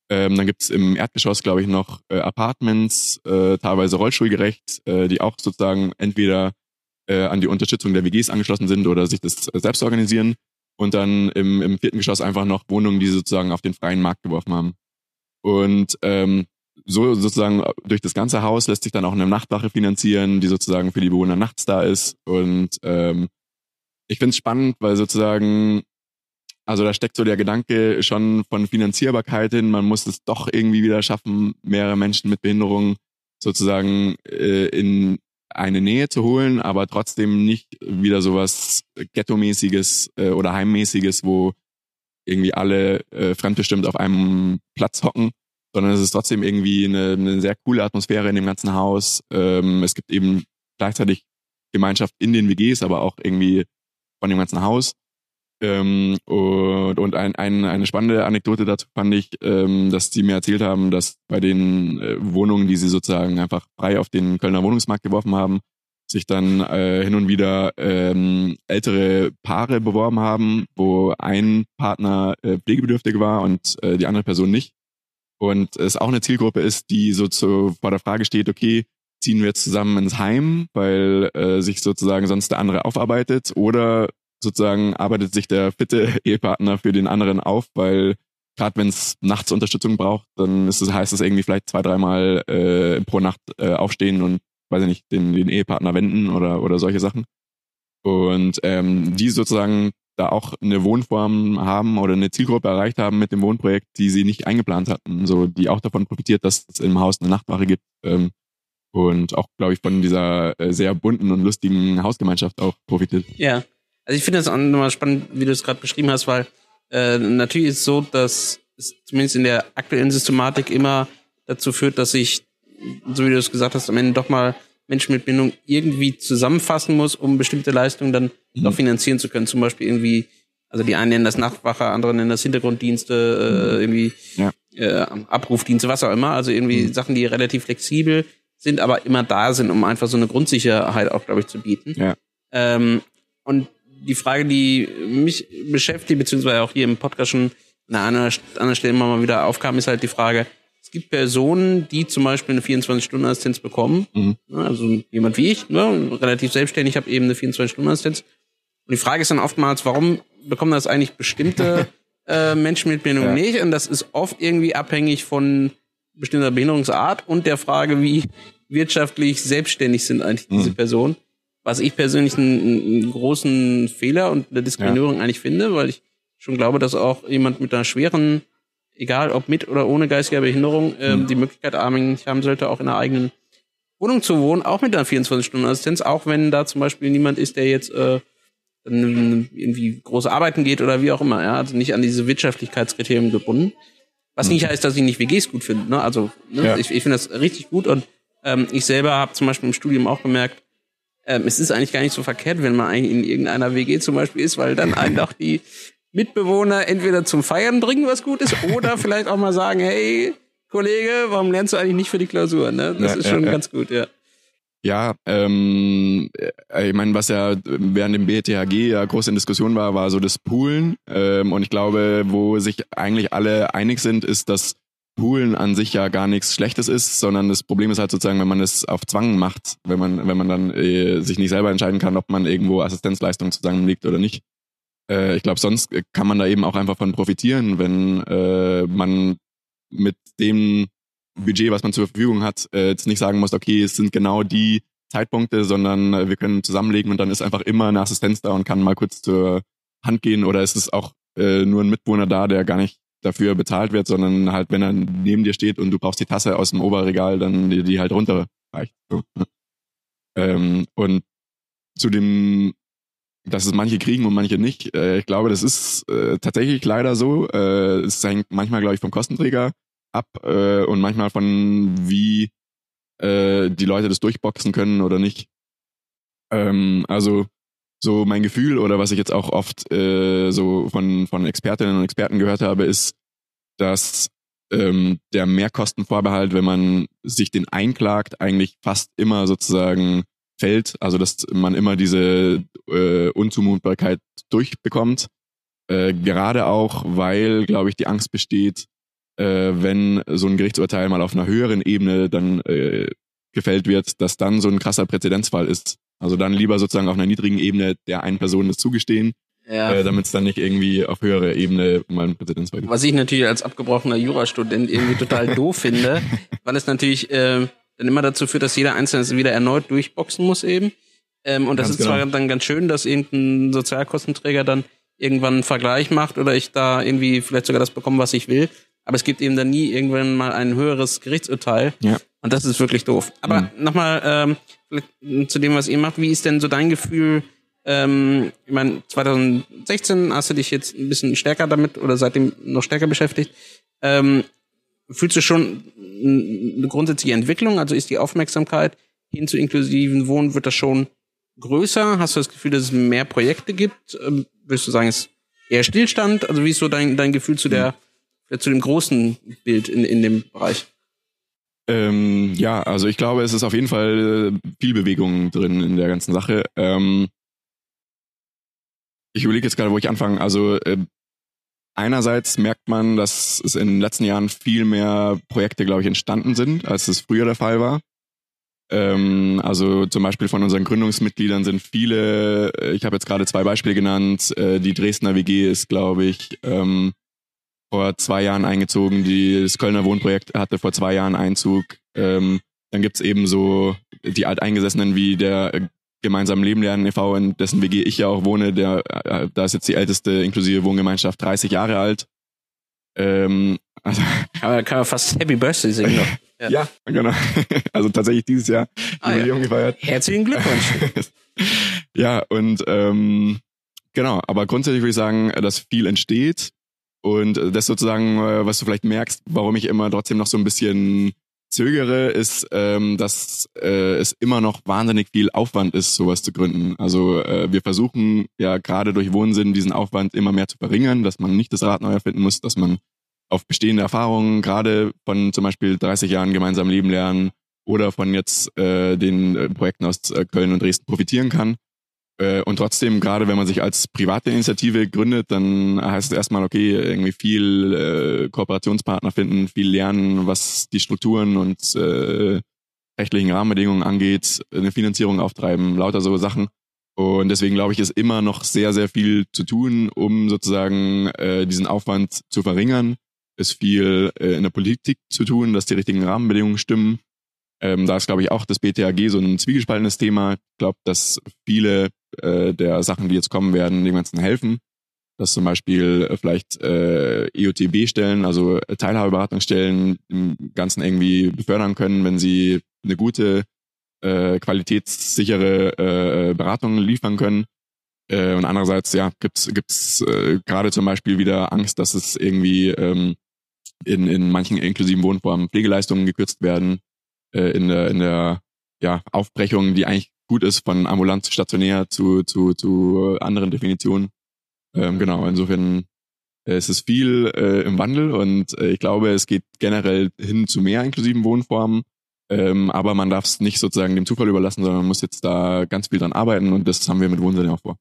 Ähm, dann gibt's im Erdgeschoss, glaube ich, noch äh, Apartments, äh, teilweise rollstuhlgerecht, äh, die auch sozusagen entweder äh, an die Unterstützung der WGs angeschlossen sind oder sich das äh, selbst organisieren. Und dann im, im vierten Geschoss einfach noch Wohnungen, die sozusagen auf den freien Markt geworfen haben. Und ähm, so sozusagen durch das ganze Haus lässt sich dann auch eine Nachtwache finanzieren, die sozusagen für die Bewohner nachts da ist. Und ähm, ich finde es spannend, weil sozusagen also da steckt so der Gedanke schon von Finanzierbarkeit hin. Man muss es doch irgendwie wieder schaffen, mehrere Menschen mit Behinderung sozusagen äh, in eine Nähe zu holen, aber trotzdem nicht wieder sowas Ghetto-mäßiges äh, oder Heimmäßiges, wo irgendwie alle äh, fremdbestimmt auf einem Platz hocken, sondern es ist trotzdem irgendwie eine, eine sehr coole Atmosphäre in dem ganzen Haus. Ähm, es gibt eben gleichzeitig Gemeinschaft in den WGs, aber auch irgendwie von dem ganzen Haus. Ähm, und und ein, ein, eine spannende Anekdote dazu fand ich, ähm, dass die mir erzählt haben, dass bei den äh, Wohnungen, die sie sozusagen einfach frei auf den Kölner Wohnungsmarkt geworfen haben, sich dann äh, hin und wieder ähm, ältere Paare beworben haben, wo ein Partner äh, pflegebedürftig war und äh, die andere Person nicht. Und es auch eine Zielgruppe ist, die so zu, vor der Frage steht, okay, ziehen wir jetzt zusammen ins Heim, weil äh, sich sozusagen sonst der andere aufarbeitet oder sozusagen arbeitet sich der fitte [LAUGHS] Ehepartner für den anderen auf, weil gerade wenn es nachts Unterstützung braucht, dann ist es, heißt es irgendwie vielleicht zwei, dreimal äh, pro Nacht äh, aufstehen und weiß ich nicht, den, den Ehepartner wenden oder, oder solche Sachen. Und ähm, die sozusagen da auch eine Wohnform haben oder eine Zielgruppe erreicht haben mit dem Wohnprojekt, die sie nicht eingeplant hatten, so die auch davon profitiert, dass es im Haus eine Nachtwache gibt ähm, und auch, glaube ich, von dieser äh, sehr bunten und lustigen Hausgemeinschaft auch profitiert. Ja, also ich finde das auch nochmal spannend, wie du es gerade beschrieben hast, weil äh, natürlich ist es so, dass es zumindest in der aktuellen Systematik immer dazu führt, dass sich, so wie du es gesagt hast, am Ende doch mal Menschen mit Bindung irgendwie zusammenfassen muss, um bestimmte Leistungen dann mhm. noch finanzieren zu können. Zum Beispiel irgendwie, also die einen nennen das Nachtwache, andere nennen das Hintergrunddienste, äh, irgendwie ja. äh, Abrufdienste, was auch immer. Also irgendwie mhm. Sachen, die relativ flexibel sind, aber immer da sind, um einfach so eine Grundsicherheit auch, glaube ich, zu bieten. Ja. Ähm, und die Frage, die mich beschäftigt, beziehungsweise auch hier im Podcast schon an einer anderen Stelle immer mal wieder aufkam, ist halt die Frage, es gibt Personen, die zum Beispiel eine 24-Stunden-Assistenz bekommen. Mhm. Also jemand wie ich, ne, relativ selbstständig, habe eben eine 24-Stunden-Assistenz. Und die Frage ist dann oftmals, warum bekommen das eigentlich bestimmte [LAUGHS] äh, Menschen mit Behinderung ja. nicht? Und das ist oft irgendwie abhängig von bestimmter Behinderungsart und der Frage, wie wirtschaftlich selbstständig sind eigentlich diese mhm. Personen was ich persönlich einen, einen großen Fehler und eine Diskriminierung ja. eigentlich finde, weil ich schon glaube, dass auch jemand mit einer schweren, egal ob mit oder ohne geistiger Behinderung, ähm, mhm. die Möglichkeit haben sollte, auch in einer eigenen Wohnung zu wohnen, auch mit einer 24-Stunden-Assistenz, auch wenn da zum Beispiel niemand ist, der jetzt äh, irgendwie große Arbeiten geht oder wie auch immer, ja, also nicht an diese Wirtschaftlichkeitskriterien gebunden. Was mhm. nicht heißt, dass ich nicht WGs gut finde. Ne? Also ne? Ja. ich, ich finde das richtig gut und ähm, ich selber habe zum Beispiel im Studium auch gemerkt, ähm, es ist eigentlich gar nicht so verkehrt, wenn man eigentlich in irgendeiner WG zum Beispiel ist, weil dann einen doch die Mitbewohner entweder zum Feiern bringen, was gut ist, oder [LAUGHS] vielleicht auch mal sagen, hey, Kollege, warum lernst du eigentlich nicht für die Klausur? Ne? Das ja, ist schon ja, ganz gut, ja. Ja, ähm, äh, ich meine, was ja während dem BTHG ja groß in Diskussion war, war so das Poolen. Ähm, und ich glaube, wo sich eigentlich alle einig sind, ist, dass Poolen an sich ja gar nichts Schlechtes ist, sondern das Problem ist halt sozusagen, wenn man es auf Zwang macht, wenn man, wenn man dann äh, sich nicht selber entscheiden kann, ob man irgendwo Assistenzleistungen zusammenlegt oder nicht. Äh, ich glaube, sonst kann man da eben auch einfach von profitieren, wenn äh, man mit dem Budget, was man zur Verfügung hat, äh, jetzt nicht sagen muss, okay, es sind genau die Zeitpunkte, sondern äh, wir können zusammenlegen und dann ist einfach immer eine Assistenz da und kann mal kurz zur Hand gehen oder ist es auch äh, nur ein Mitwohner da, der gar nicht dafür bezahlt wird, sondern halt, wenn er neben dir steht und du brauchst die Tasse aus dem Oberregal, dann die, die halt runterreicht. So. [LAUGHS] Ähm, und zu dem, dass es manche kriegen und manche nicht, äh, ich glaube, das ist äh, tatsächlich leider so. Äh, es hängt manchmal, glaube ich, vom Kostenträger ab äh, und manchmal von wie äh, die Leute das durchboxen können oder nicht. Ähm, also so mein Gefühl oder was ich jetzt auch oft äh, so von, von Expertinnen und Experten gehört habe, ist, dass ähm, der Mehrkostenvorbehalt, wenn man sich den einklagt, eigentlich fast immer sozusagen fällt. Also dass man immer diese äh, Unzumutbarkeit durchbekommt. Äh, gerade auch, weil, glaube ich, die Angst besteht, äh, wenn so ein Gerichtsurteil mal auf einer höheren Ebene dann äh, gefällt wird, dass dann so ein krasser Präzedenzfall ist, also dann lieber sozusagen auf einer niedrigen Ebene der einen Person das zugestehen, ja. äh, damit es dann nicht irgendwie auf höherer Ebene mal ein Präzedenzfall gibt. Was ich natürlich als abgebrochener Jurastudent irgendwie total [LAUGHS] doof finde, weil es natürlich äh, dann immer dazu führt, dass jeder Einzelne wieder erneut durchboxen muss eben. Ähm, und das ganz ist genau. zwar dann ganz schön, dass irgendein Sozialkostenträger dann irgendwann einen Vergleich macht oder ich da irgendwie vielleicht sogar das bekomme, was ich will. Aber es gibt eben dann nie irgendwann mal ein höheres Gerichtsurteil. Ja. Und das ist wirklich doof. Aber mhm. nochmal ähm, zu dem, was ihr macht. Wie ist denn so dein Gefühl? Ähm, ich meine, 2016 hast du dich jetzt ein bisschen stärker damit oder seitdem noch stärker beschäftigt. Ähm, fühlst du schon eine grundsätzliche Entwicklung? Also ist die Aufmerksamkeit hin zu inklusiven Wohnen, wird das schon größer? Hast du das Gefühl, dass es mehr Projekte gibt? Ähm, würdest du sagen, es eher Stillstand? Also wie ist so dein, dein Gefühl zu der, zu dem großen Bild in, in dem Bereich? Ähm, ja, also ich glaube, es ist auf jeden Fall äh, viel Bewegung drin in der ganzen Sache. Ähm, ich überlege jetzt gerade, wo ich anfange. Also äh, einerseits merkt man, dass es in den letzten Jahren viel mehr Projekte, glaube ich, entstanden sind, als es früher der Fall war. Ähm, also zum Beispiel von unseren Gründungsmitgliedern sind viele, äh, ich habe jetzt gerade zwei Beispiele genannt, äh, die Dresdner WG ist, glaube ich, ähm, vor zwei Jahren eingezogen, die, das Kölner Wohnprojekt hatte vor zwei Jahren Einzug. Ähm, dann gibt's eben so die Alteingesessenen wie der gemeinsam Leben lernen e.V., in dessen WG ich ja auch wohne, der, äh, da ist jetzt die älteste inklusive Wohngemeinschaft 30 Jahre alt. Ähm, also, [LAUGHS] Aber kann man fast Happy Birthday singen noch. Ja. [LAUGHS] ja, genau. [LAUGHS] Also tatsächlich dieses Jahr ah, ja. gefeiert. Herzlichen Glückwunsch. ja, und ähm, genau, aber grundsätzlich würde ich sagen, dass viel entsteht. Und das sozusagen, äh, was du vielleicht merkst, warum ich immer trotzdem noch so ein bisschen zögere, ist, ähm, dass äh, es immer noch wahnsinnig viel Aufwand ist, sowas zu gründen. Also äh, wir versuchen ja gerade durch Wohnsinn diesen Aufwand immer mehr zu verringern, dass man nicht das Rad neu erfinden muss, dass man auf bestehende Erfahrungen, gerade von zum Beispiel 30 Jahren gemeinsam leben lernen oder von jetzt äh, den äh, Projekten aus äh, Köln und Dresden profitieren kann. Äh, und trotzdem, gerade wenn man sich als private Initiative gründet, dann heißt es erstmal, okay, irgendwie viel äh, Kooperationspartner finden, viel lernen, was die Strukturen und äh, rechtlichen Rahmenbedingungen angeht, eine Finanzierung auftreiben, lauter so Sachen. Und deswegen glaube ich, ist immer noch sehr, sehr viel zu tun, um sozusagen äh, diesen Aufwand zu verringern. Ist viel äh, in der Politik zu tun, dass die richtigen Rahmenbedingungen stimmen. Ähm, da ist, glaube ich, auch das BTAG so ein zwiegespaltenes Thema. Ich glaube, dass viele äh, der Sachen, die jetzt kommen werden, dem Ganzen helfen. Dass zum Beispiel äh, vielleicht äh, EOTB-Stellen, also Teilhabeberatungsstellen, im Ganzen irgendwie befördern können, wenn sie eine gute, äh, qualitätssichere äh, Beratung liefern können. Äh, und andererseits, ja, gibt's gibt's äh, gerade zum Beispiel wieder Angst, dass es irgendwie ähm, in, in manchen inklusiven Wohnformen Pflegeleistungen gekürzt werden, äh, in der, in der ja, Aufbrechung, die eigentlich gut ist, von ambulant stationär zu, zu, zu anderen Definitionen. Ähm, genau, insofern äh, es ist viel äh, im Wandel und äh, ich glaube, es geht generell hin zu mehr inklusiven Wohnformen. Ähm, aber man darf es nicht sozusagen dem Zufall überlassen, sondern man muss jetzt da ganz viel dran arbeiten und das haben wir mit Wohnsinn auch vor.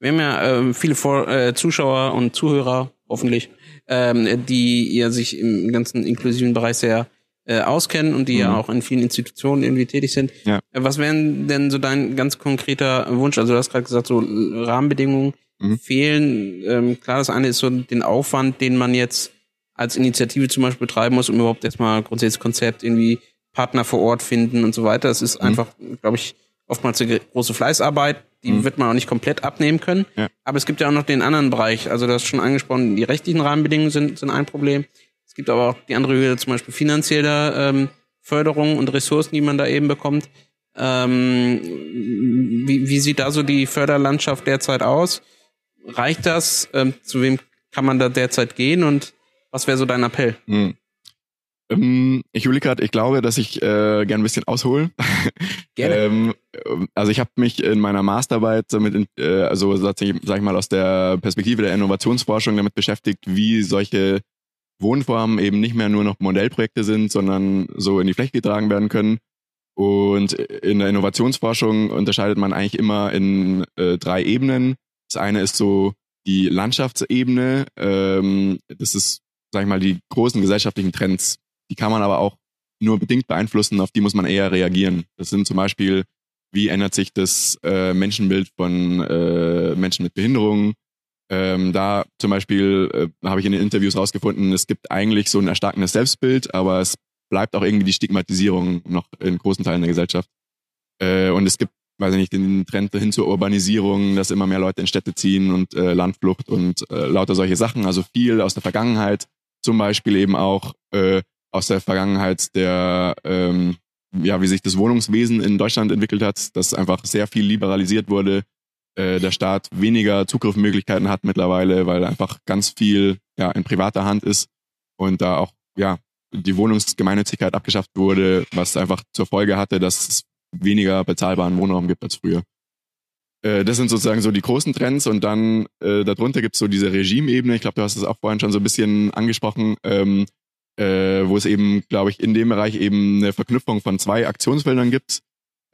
Wir haben ja äh, viele vor, äh, Zuschauer und Zuhörer, hoffentlich, ähm, die ja sich im ganzen inklusiven Bereich sehr äh, auskennen und die mhm. ja auch in vielen Institutionen irgendwie tätig sind. Ja. Äh, was wären denn so dein ganz konkreter Wunsch? Also du hast gerade gesagt, so Rahmenbedingungen mhm. fehlen. Ähm, klar, das eine ist so den Aufwand, den man jetzt als Initiative zum Beispiel betreiben muss, um überhaupt erstmal grundsätzlich das Konzept irgendwie Partner vor Ort finden und so weiter. Das ist mhm. einfach, glaube ich, oftmals eine große Fleißarbeit. Die mhm. wird man auch nicht komplett abnehmen können. Ja. Aber es gibt ja auch noch den anderen Bereich. Also du hast schon angesprochen, die rechtlichen Rahmenbedingungen sind, sind ein Problem. Gibt aber auch die andere Höhe, zum Beispiel finanzielle ähm, Förderung und Ressourcen, die man da eben bekommt. Ähm, wie, wie sieht da so die Förderlandschaft derzeit aus? Reicht das? Ähm, zu wem kann man da derzeit gehen und was wäre so dein Appell? Hm. Ähm, ich überlege gerade, ich glaube, dass ich äh, gerne ein bisschen aushole. [LAUGHS] Gerne. ähm, also ich habe mich in meiner Masterarbeit damit, in, äh, also sag ich mal aus der Perspektive der Innovationsforschung damit beschäftigt, wie solche Wohnformen eben nicht mehr nur noch Modellprojekte sind, sondern so in die Fläche getragen werden können. Und in der Innovationsforschung unterscheidet man eigentlich immer in äh, drei Ebenen. Das eine ist so die Landschaftsebene. Ähm, das ist, sag ich mal, die großen gesellschaftlichen Trends. Die kann man aber auch nur bedingt beeinflussen, auf die muss man eher reagieren. Das sind zum Beispiel, wie ändert sich das äh, Menschenbild von äh, Menschen mit Behinderungen? Ähm, da zum Beispiel äh, habe ich in den Interviews rausgefunden, es gibt eigentlich so ein erstarkendes Selbstbild, aber es bleibt auch irgendwie die Stigmatisierung noch in großen Teilen der Gesellschaft. Äh, und es gibt, weiß ich nicht, den Trend hin zur Urbanisierung, dass immer mehr Leute in Städte ziehen und äh, Landflucht und äh, lauter solche Sachen. Also viel aus der Vergangenheit, zum Beispiel eben auch äh, aus der Vergangenheit der, ähm, ja, wie sich das Wohnungswesen in Deutschland entwickelt hat, dass einfach sehr viel liberalisiert wurde, äh, der Staat weniger Zugriffsmöglichkeiten hat mittlerweile, weil einfach ganz viel ja in privater Hand ist und da auch ja die Wohnungsgemeinnützigkeit abgeschafft wurde, was einfach zur Folge hatte, dass es weniger bezahlbaren Wohnraum gibt als früher. Äh, das sind sozusagen so die großen Trends und dann äh, darunter gibt's so diese Regimebene. Ich glaube, du hast es auch vorhin schon so ein bisschen angesprochen, ähm, äh, wo es eben, glaube ich, in dem Bereich eben eine Verknüpfung von zwei Aktionsfeldern gibt.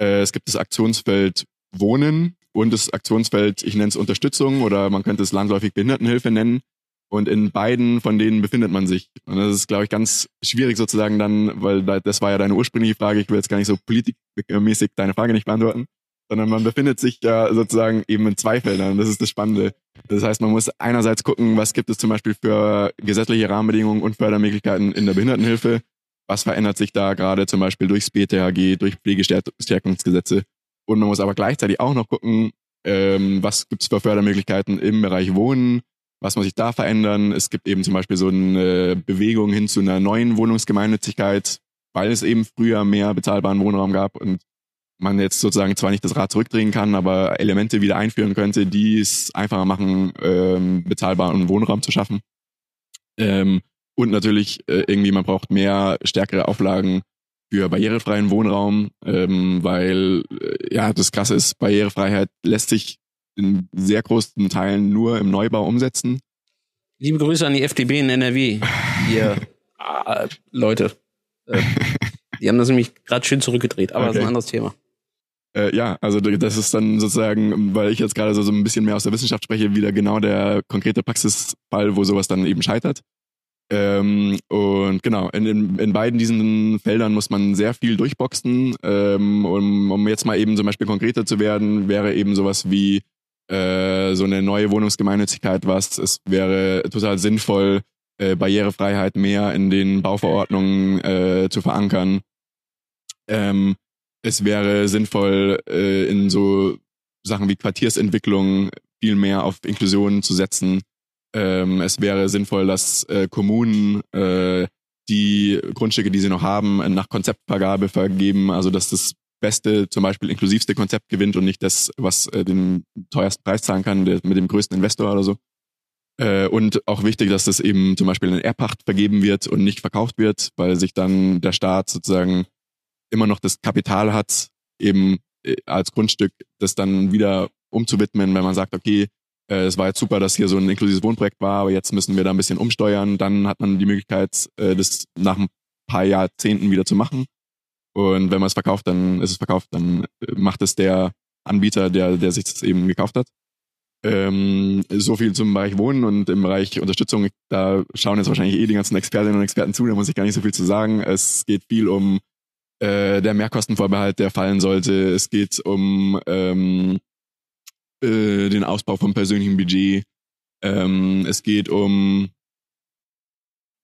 Äh, es gibt das Aktionsfeld Wohnen und das Aktionsfeld, ich nenne es Unterstützung oder man könnte es landläufig Behindertenhilfe nennen. Und in beiden von denen befindet man sich. Und das ist, glaube ich, ganz schwierig sozusagen dann, weil das war ja deine ursprüngliche Frage. Ich will jetzt gar nicht so politikmäßig deine Frage nicht beantworten sondern man befindet sich ja sozusagen eben in zwei Feldern. Das ist das Spannende. Das heißt, man muss einerseits gucken, was gibt es zum Beispiel für gesetzliche Rahmenbedingungen und Fördermöglichkeiten in der Behindertenhilfe. Was verändert sich da gerade zum Beispiel durchs BTHG, durch Pflegestärkungsgesetze. Und man muss aber gleichzeitig auch noch gucken, ähm, was gibt es für Fördermöglichkeiten im Bereich Wohnen, was muss sich da verändern. Es gibt eben zum Beispiel so eine Bewegung hin zu einer neuen Wohnungsgemeinnützigkeit, weil es eben früher mehr bezahlbaren Wohnraum gab und man jetzt sozusagen zwar nicht das Rad zurückdrehen kann, aber Elemente wieder einführen könnte, die es einfacher machen, ähm, bezahlbaren Wohnraum zu schaffen. Ähm, und natürlich äh, irgendwie, man braucht mehr stärkere Auflagen für barrierefreien Wohnraum, ähm, weil äh, ja das Krasse ist, Barrierefreiheit lässt sich in sehr großen Teilen nur im Neubau umsetzen. Liebe Grüße an die FDP in NRW. Ihr äh, [LAUGHS] Leute. Äh, die haben das nämlich gerade schön zurückgedreht, aber okay. das ist ein anderes Thema. Äh, ja, also das ist dann sozusagen, weil ich jetzt gerade so, so ein bisschen mehr aus der Wissenschaft spreche, wieder genau der konkrete Praxisfall, wo sowas dann eben scheitert. Ähm, und genau, in, in, beiden diesen Feldern muss man sehr viel durchboxen. Ähm, um, um jetzt mal eben zum Beispiel konkreter zu werden, wäre eben sowas wie äh, so eine neue Wohnungsgemeinnützigkeit was. Es wäre total sinnvoll, äh, Barrierefreiheit mehr in den Bauverordnungen äh, zu verankern. Ähm, es wäre sinnvoll, äh, in so Sachen wie Quartiersentwicklung viel mehr auf Inklusion zu setzen. Ähm, es wäre sinnvoll, dass äh, Kommunen äh, die Grundstücke, die sie noch haben, nach Konzeptvergabe vergeben, also dass das beste, zum Beispiel inklusivste Konzept gewinnt und nicht das, was äh, den teuersten Preis zahlen kann, der, mit dem größten Investor oder so. Äh, und auch wichtig, dass das eben zum Beispiel in Erbpacht vergeben wird und nicht verkauft wird, weil sich dann der Staat sozusagen immer noch das Kapital hat, eben äh, als Grundstück das dann wieder umzuwidmen, wenn man sagt, okay, es war jetzt super, dass hier so ein inklusives Wohnprojekt war, aber jetzt müssen wir da ein bisschen umsteuern, dann hat man die Möglichkeit, äh, das nach ein paar Jahrzehnten wieder zu machen. Und wenn man es verkauft, dann ist es verkauft, dann macht es der Anbieter, der, der sich das eben gekauft hat. Ähm, so viel zum Bereich Wohnen und im Bereich Unterstützung, da schauen jetzt wahrscheinlich eh die ganzen Expertinnen und Experten zu, da muss ich gar nicht so viel zu sagen. Es geht viel um äh, der Mehrkostenvorbehalt, der fallen sollte. Es geht um ähm, äh, den Ausbau vom persönlichen Budget. Ähm, es geht um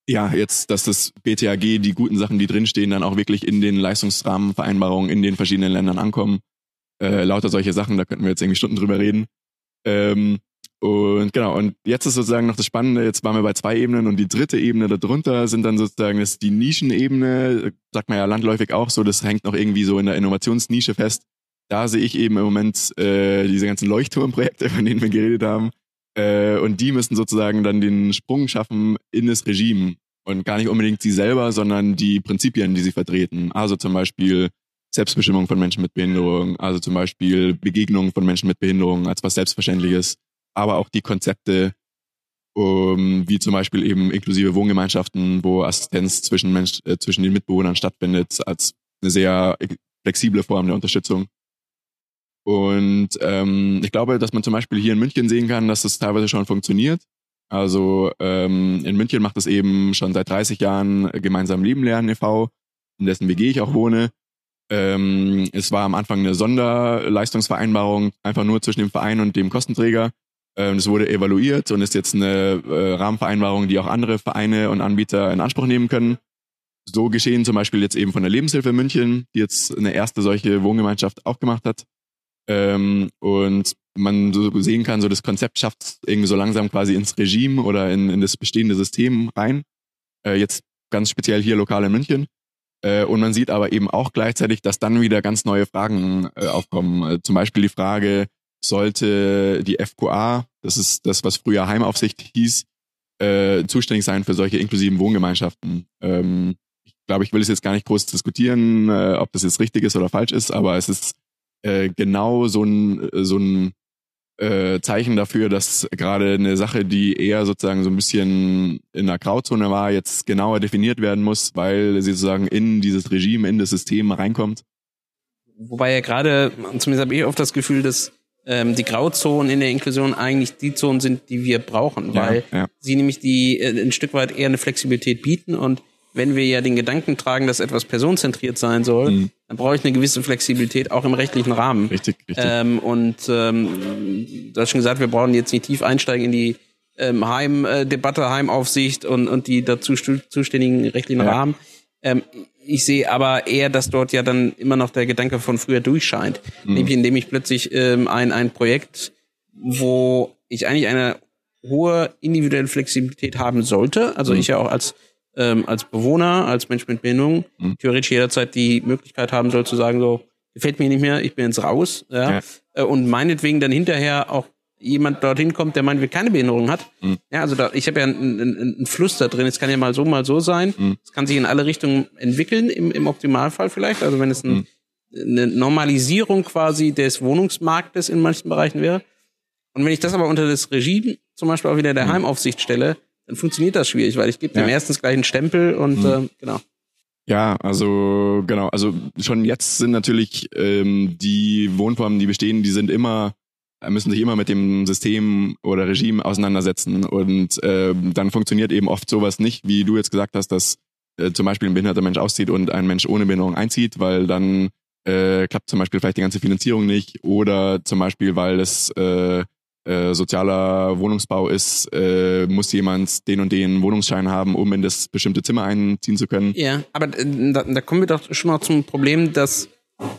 ja, jetzt, dass das BTAG, die guten Sachen, die drinstehen, dann auch wirklich in den Leistungsrahmenvereinbarungen in den verschiedenen Ländern ankommen. Äh, lauter solche Sachen, da könnten wir jetzt irgendwie Stunden drüber reden. Ähm, und genau, und jetzt ist sozusagen noch das Spannende, jetzt waren wir bei zwei Ebenen und die dritte Ebene darunter sind dann sozusagen das die Nischenebene, sagt man ja landläufig auch so, das hängt noch irgendwie so in der Innovationsnische fest. Da sehe ich eben im Moment äh, diese ganzen Leuchtturmprojekte, von denen wir geredet haben. Äh, und die müssen sozusagen dann den Sprung schaffen in das Regime. Und gar nicht unbedingt sie selber, sondern die Prinzipien, die sie vertreten. Also zum Beispiel Selbstbestimmung von Menschen mit Behinderung, also zum Beispiel Begegnung von Menschen mit Behinderung als was Selbstverständliches aber auch die Konzepte, um, wie zum Beispiel eben inklusive Wohngemeinschaften, wo Assistenz zwischen, Mensch, äh, zwischen den Mitbewohnern stattfindet, als eine sehr flexible Form der Unterstützung. Und ähm, ich glaube, dass man zum Beispiel hier in München sehen kann, dass es teilweise schon funktioniert. Also ähm, in München macht es eben schon seit 30 Jahren gemeinsam Leben lernen e.V., in dessen WG ich auch wohne. Ähm, es war am Anfang eine Sonderleistungsvereinbarung, einfach nur zwischen dem Verein und dem Kostenträger. Ähm, das wurde evaluiert und ist jetzt eine äh, Rahmenvereinbarung, die auch andere Vereine und Anbieter in Anspruch nehmen können. So geschehen zum Beispiel jetzt eben von der Lebenshilfe München, die jetzt eine erste solche Wohngemeinschaft aufgemacht hat. Ähm, und man so sehen kann, so das Konzept schafft irgendwie so langsam quasi ins Regime oder in, in das bestehende System rein. Äh, jetzt ganz speziell hier lokal in München. Äh, und man sieht aber eben auch gleichzeitig, dass dann wieder ganz neue Fragen äh, aufkommen. Äh, zum Beispiel die Frage, sollte die FQA, das ist das, was früher Heimaufsicht hieß, äh, zuständig sein für solche inklusiven Wohngemeinschaften. Ähm, ich glaube, ich will es jetzt gar nicht groß diskutieren, äh, ob das jetzt richtig ist oder falsch ist, aber es ist äh, genau so ein, so ein äh, Zeichen dafür, dass gerade eine Sache, die eher sozusagen so ein bisschen in der Grauzone war, jetzt genauer definiert werden muss, weil sie sozusagen in dieses Regime, in das System reinkommt. Wobei ja gerade, zumindest habe ich oft das Gefühl, dass ähm, die Grauzonen in der Inklusion eigentlich die Zonen sind, die wir brauchen, weil ja. sie nämlich die äh, ein Stück weit eher eine Flexibilität bieten und wenn wir ja den Gedanken tragen, dass etwas personenzentriert sein soll, mhm. dann brauche ich eine gewisse Flexibilität auch im rechtlichen Rahmen. Richtig, richtig. Ähm, und ähm, du hast schon gesagt, wir brauchen jetzt nicht tief einsteigen in die ähm, Heimdebatte, Heimaufsicht und, und die dazu zuständigen rechtlichen ja. Rahmen. Ähm, ich sehe aber eher, dass dort ja dann immer noch der Gedanke von früher durchscheint. Mhm. Nämlich indem ich plötzlich ähm, ein, ein Projekt, wo ich eigentlich eine hohe individuelle Flexibilität haben sollte, also mhm. ich ja auch als ähm, als Bewohner, als Mensch mit Behinderung mhm. theoretisch jederzeit die Möglichkeit haben soll zu sagen, so, gefällt mir nicht mehr, ich bin jetzt raus. Ja? ja. Äh, und meinetwegen dann hinterher auch jemand dorthin kommt, der meint, wir keine Behinderung hat. Mhm. Ja, also da, ich habe ja einen, einen, einen Fluss da drin. Es kann ja mal so, mal so sein. Mhm. Es kann sich in alle Richtungen entwickeln, im, im Optimalfall vielleicht. Also wenn es ein, mhm. eine Normalisierung quasi des Wohnungsmarktes in manchen Bereichen wäre. Und wenn ich das aber unter das Regime zum Beispiel auch wieder der mhm. Heimaufsicht stelle, dann funktioniert das schwierig, weil ich gebe dem erstens gleich einen Stempel und mhm. äh, genau. Ja, also genau, also schon jetzt sind natürlich ähm, die Wohnformen, die bestehen, die sind immer müssen sich immer mit dem System oder Regime auseinandersetzen und äh, dann funktioniert eben oft sowas nicht, wie du jetzt gesagt hast, dass äh, zum Beispiel ein behinderter Mensch auszieht und ein Mensch ohne Behinderung einzieht, weil dann äh, klappt zum Beispiel vielleicht die ganze Finanzierung nicht oder zum Beispiel, weil es äh, äh, sozialer Wohnungsbau ist, äh, muss jemand den und den Wohnungsschein haben, um in das bestimmte Zimmer einziehen zu können. Ja, aber äh, da, da kommen wir doch schon noch zum Problem, dass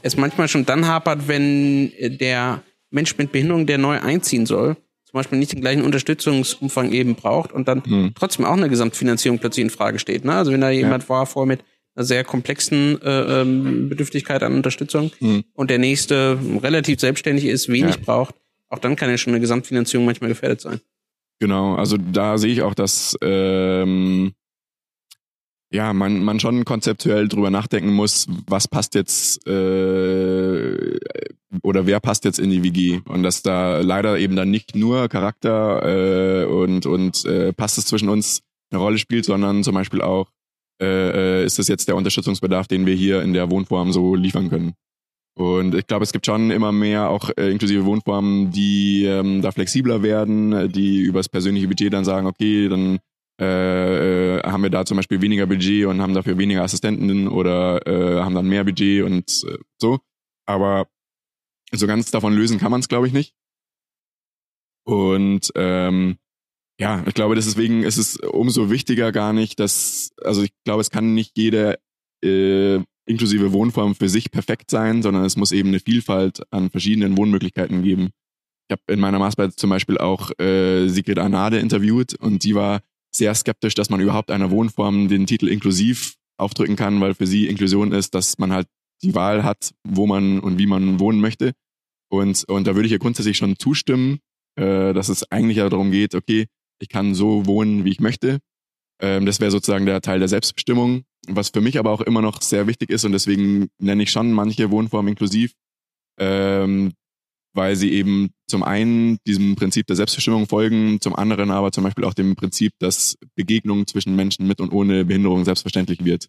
es manchmal schon dann hapert, wenn der Mensch mit Behinderung, der neu einziehen soll, zum Beispiel nicht den gleichen Unterstützungsumfang eben braucht und dann hm. trotzdem auch eine Gesamtfinanzierung plötzlich in Frage steht. Ne? Also wenn da jemand ja. war vor mit einer sehr komplexen äh, ähm, Bedürftigkeit an Unterstützung hm. und der nächste relativ selbstständig ist, wenig ja. braucht, auch dann kann ja schon eine Gesamtfinanzierung manchmal gefährdet sein. Genau, also da sehe ich auch, dass ähm, ja, man, man schon konzeptuell drüber nachdenken muss, was passt jetzt äh, oder wer passt jetzt in die WG. Und dass da leider eben dann nicht nur Charakter äh, und, und äh, passt es zwischen uns eine Rolle spielt, sondern zum Beispiel auch, äh, äh ist es jetzt der Unterstützungsbedarf, den wir hier in der Wohnform so liefern können. Und ich glaube, es gibt schon immer mehr auch äh, inklusive Wohnformen, die ähm, da flexibler werden, die übers persönliche Budget dann sagen, okay, dann äh, äh, haben wir da zum Beispiel weniger Budget und haben dafür weniger Assistenten oder äh, haben dann mehr Budget und äh, so. Aber so ganz davon lösen kann man es, glaube ich, nicht. Und ähm, ja, ich glaube, deswegen ist es umso wichtiger gar nicht, dass, also ich glaube, es kann nicht jeder äh, inklusive Wohnform für sich perfekt sein, sondern es muss eben eine Vielfalt an verschiedenen Wohnmöglichkeiten geben. Ich habe in meiner Masterarbeit zum Beispiel auch äh, Sigrid Arnade interviewt und die war sehr skeptisch, dass man überhaupt einer Wohnform den Titel inklusiv aufdrücken kann, weil für sie Inklusion ist, dass man halt die Wahl hat, wo man und wie man wohnen möchte. Und, und da würde ich ihr grundsätzlich schon zustimmen, äh, dass es eigentlich ja darum geht, okay, ich kann so wohnen, wie ich möchte. Ähm, das wäre sozusagen der Teil der Selbstbestimmung. Was für mich aber auch immer noch sehr wichtig ist und deswegen nenne ich schon manche Wohnformen inklusiv, ähm, weil sie eben zum einen diesem Prinzip der Selbstbestimmung folgen, zum anderen aber zum Beispiel auch dem Prinzip, dass Begegnung zwischen Menschen mit und ohne Behinderung selbstverständlich wird.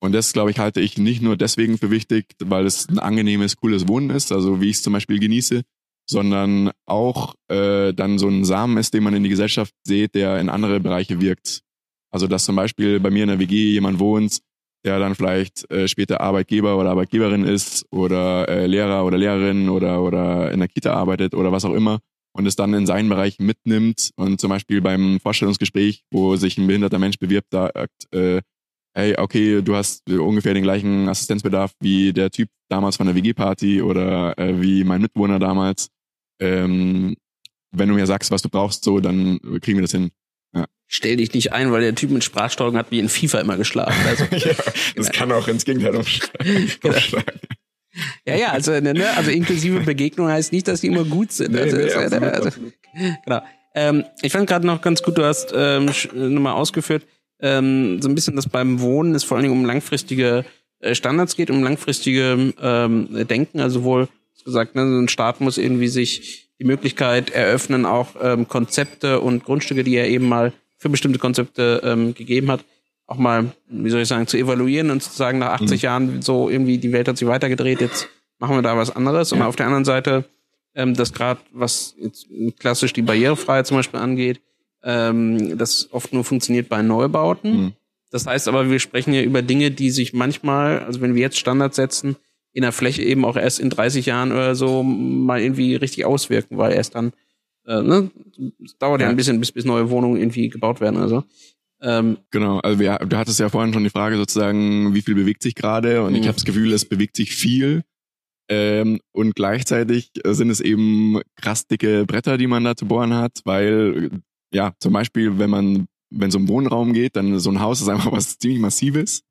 Und das, glaube ich, halte ich nicht nur deswegen für wichtig, weil es ein angenehmes, cooles Wohnen ist, also wie ich es zum Beispiel genieße, sondern auch äh, dann so ein Samen ist, den man in die Gesellschaft sieht, der in andere Bereiche wirkt. Also dass zum Beispiel bei mir in der WG jemand wohnt, der dann vielleicht äh, später Arbeitgeber oder Arbeitgeberin ist oder äh, Lehrer oder Lehrerin oder, oder in der Kita arbeitet oder was auch immer und es dann in seinen Bereich mitnimmt und zum Beispiel beim Vorstellungsgespräch, wo sich ein behinderter Mensch bewirbt, sagt, äh, hey, okay, du hast ungefähr den gleichen Assistenzbedarf wie der Typ damals von der WG-Party oder äh, wie mein Mitwohner damals. Ähm, wenn du mir sagst, was du brauchst, so, dann kriegen wir das hin. Stell dich nicht ein, weil der Typ mit Sprachsteuerung hat wie in FIFA immer geschlafen. Also, [LAUGHS] ja, das kann auch ins Gegenteil umschlagen. Genau. Ja, ja, also, ne, ne, also inklusive Begegnung heißt nicht, dass die immer gut sind. Nee, also, nee, also, also, genau. Ähm, ich fand gerade noch ganz gut, du hast ähm, nochmal ausgeführt, ähm, so ein bisschen, dass beim Wohnen es vor allen Dingen um langfristige äh, Standards geht, um langfristige ähm, Denken, also wohl gesagt, ne, ein Staat muss irgendwie sich die Möglichkeit eröffnen, auch ähm, Konzepte und Grundstücke, die er eben mal für bestimmte Konzepte ähm, gegeben hat, auch mal, wie soll ich sagen, zu evaluieren und zu sagen, nach 80 mhm. Jahren so irgendwie die Welt hat sich weitergedreht, jetzt machen wir da was anderes. Ja. Und auf der anderen Seite, ähm, das gerade, was jetzt klassisch die Barrierefreiheit zum Beispiel angeht, ähm, das oft nur funktioniert bei Neubauten. Mhm. Das heißt aber, wir sprechen ja über Dinge, die sich manchmal, also wenn wir jetzt Standards setzen, in der Fläche eben auch erst in 30 Jahren oder so mal irgendwie richtig auswirken, weil erst dann, äh, ne, es dauert ja. ja ein bisschen, bis, bis neue Wohnungen irgendwie gebaut werden. Also ähm, genau, also wir, du hattest ja vorhin schon die Frage sozusagen, wie viel bewegt sich gerade und ich mhm. habe das Gefühl, es bewegt sich viel. Ähm, und gleichzeitig sind es eben krass dicke Bretter, die man da zu bohren hat, weil ja, zum Beispiel, wenn man, wenn es um Wohnraum geht, dann so ein Haus ist einfach was ziemlich Massives.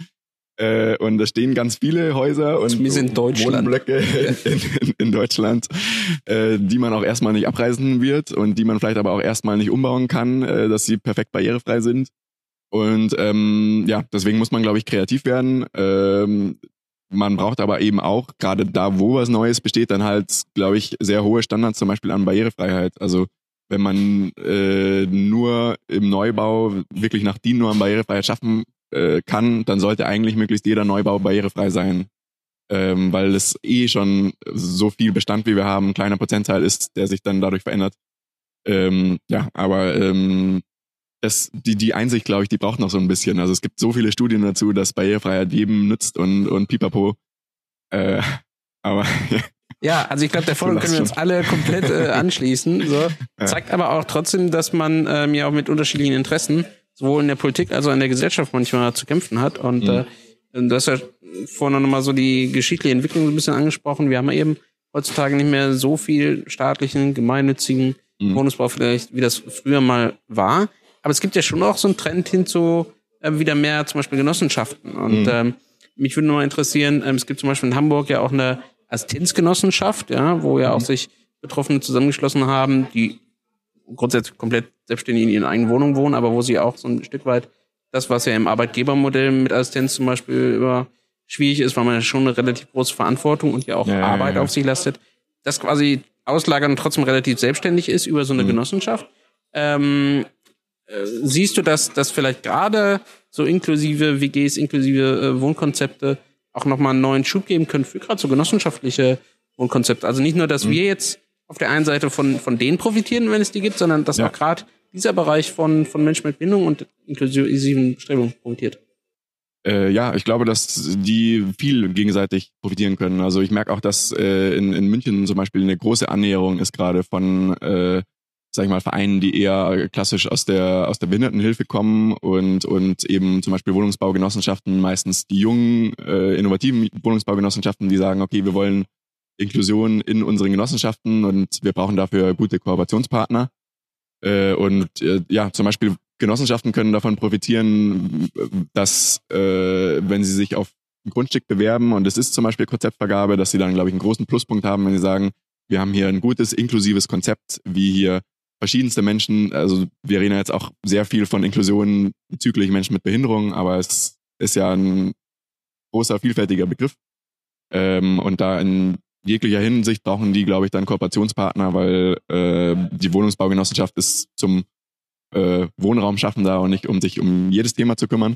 Äh, und da stehen ganz viele Häuser und Wohnblöcke [LAUGHS] in, in, in Deutschland, äh, die man auch erstmal nicht abreißen wird und die man vielleicht aber auch erstmal nicht umbauen kann, äh, dass sie perfekt barrierefrei sind. Und ähm, ja, deswegen muss man, glaube ich, kreativ werden. Ähm, man braucht aber eben auch, gerade da, wo was Neues besteht, dann halt, glaube ich, sehr hohe Standards, zum Beispiel an Barrierefreiheit. Also wenn man äh, nur im Neubau wirklich nach DIN nur an Barrierefreiheit schaffen äh, kann, dann sollte eigentlich möglichst jeder Neubau barrierefrei sein. Ähm, weil es eh schon so viel Bestand, wie wir haben, ein kleiner Prozentteil ist, der sich dann dadurch verändert. Ähm, ja, aber ähm, das, die, die Einsicht, glaube ich, die braucht noch so ein bisschen. Also es gibt so viele Studien dazu, dass Barrierefreiheit jedem nützt und, und pipapo. Äh, [LAUGHS] aber ja. also ich glaube, der Folge können wir uns alle komplett äh, anschließen. So. [LAUGHS] Ja. Zeigt aber auch trotzdem, dass man ähm, ja auch mit unterschiedlichen Interessen, sowohl in der Politik als auch in der Gesellschaft manchmal zu kämpfen hat. Und mhm. äh, du hast ja vorhin nochmal so die geschichtliche Entwicklung so ein bisschen angesprochen. Wir haben ja eben heutzutage nicht mehr so viel staatlichen, gemeinnützigen mhm. Wohnungsbau vielleicht, wie das früher mal war. Aber es gibt ja schon auch so einen Trend hin zu äh, wieder mehr zum Beispiel Genossenschaften. Und mhm. ähm, mich würde nur interessieren, ähm, es gibt zum Beispiel in Hamburg ja auch eine Assistenzgenossenschaft, ja, wo ja auch mhm. sich Betroffene zusammengeschlossen haben, die grundsätzlich komplett selbstständig in ihren eigenen Wohnungen wohnen, aber wo sie auch so ein Stück weit das, was ja im Arbeitgebermodell mit Assistenz zum Beispiel über schwierig ist, weil man ja schon eine relativ große Verantwortung und ja auch ja, Arbeit ja, auf sich lastet, das quasi auslagern und trotzdem relativ selbstständig ist über so eine mhm. Genossenschaft. Ähm, äh, siehst du, dass dass vielleicht gerade so inklusive WGs, inklusive äh, Wohnkonzepte auch nochmal einen neuen Schub geben können für gerade so genossenschaftliche Wohnkonzepte? Also nicht nur, dass mhm. wir jetzt auf der einen Seite von, von denen profitieren, wenn es die gibt, sondern dass ja. auch gerade dieser Bereich von, von Menschen mit Bindung und inklusiven Strebungen profitiert. Äh, ja, ich glaube, dass die viel gegenseitig profitieren können. Also ich merke auch, dass äh, in, in München zum Beispiel eine große Annäherung ist gerade von äh, sag ich mal, Vereinen, die eher klassisch aus der, aus der Behindertenhilfe kommen und, und eben zum Beispiel Wohnungsbaugenossenschaften, meistens die jungen, äh, innovativen Wohnungsbaugenossenschaften, die sagen, okay, wir wollen Inklusion in unseren Genossenschaften und wir brauchen dafür gute Kooperationspartner. Äh, und äh, ja, zum Beispiel Genossenschaften können davon profitieren, dass äh, wenn sie sich auf ein Grundstück bewerben und es ist zum Beispiel Konzeptvergabe, dass sie dann, glaube ich, einen großen Pluspunkt haben, wenn sie sagen, wir haben hier ein gutes, inklusives Konzept, wie hier verschiedenste Menschen, also wir reden jetzt auch sehr viel von Inklusion bezüglich Menschen mit Behinderung, aber es ist ja ein großer, vielfältiger Begriff. Ähm, und da in jeglicher Hinsicht brauchen die, glaube ich, dann Kooperationspartner, weil äh, die Wohnungsbaugenossenschaft ist zum äh, Wohnraum schaffen da und nicht um sich um jedes Thema zu kümmern.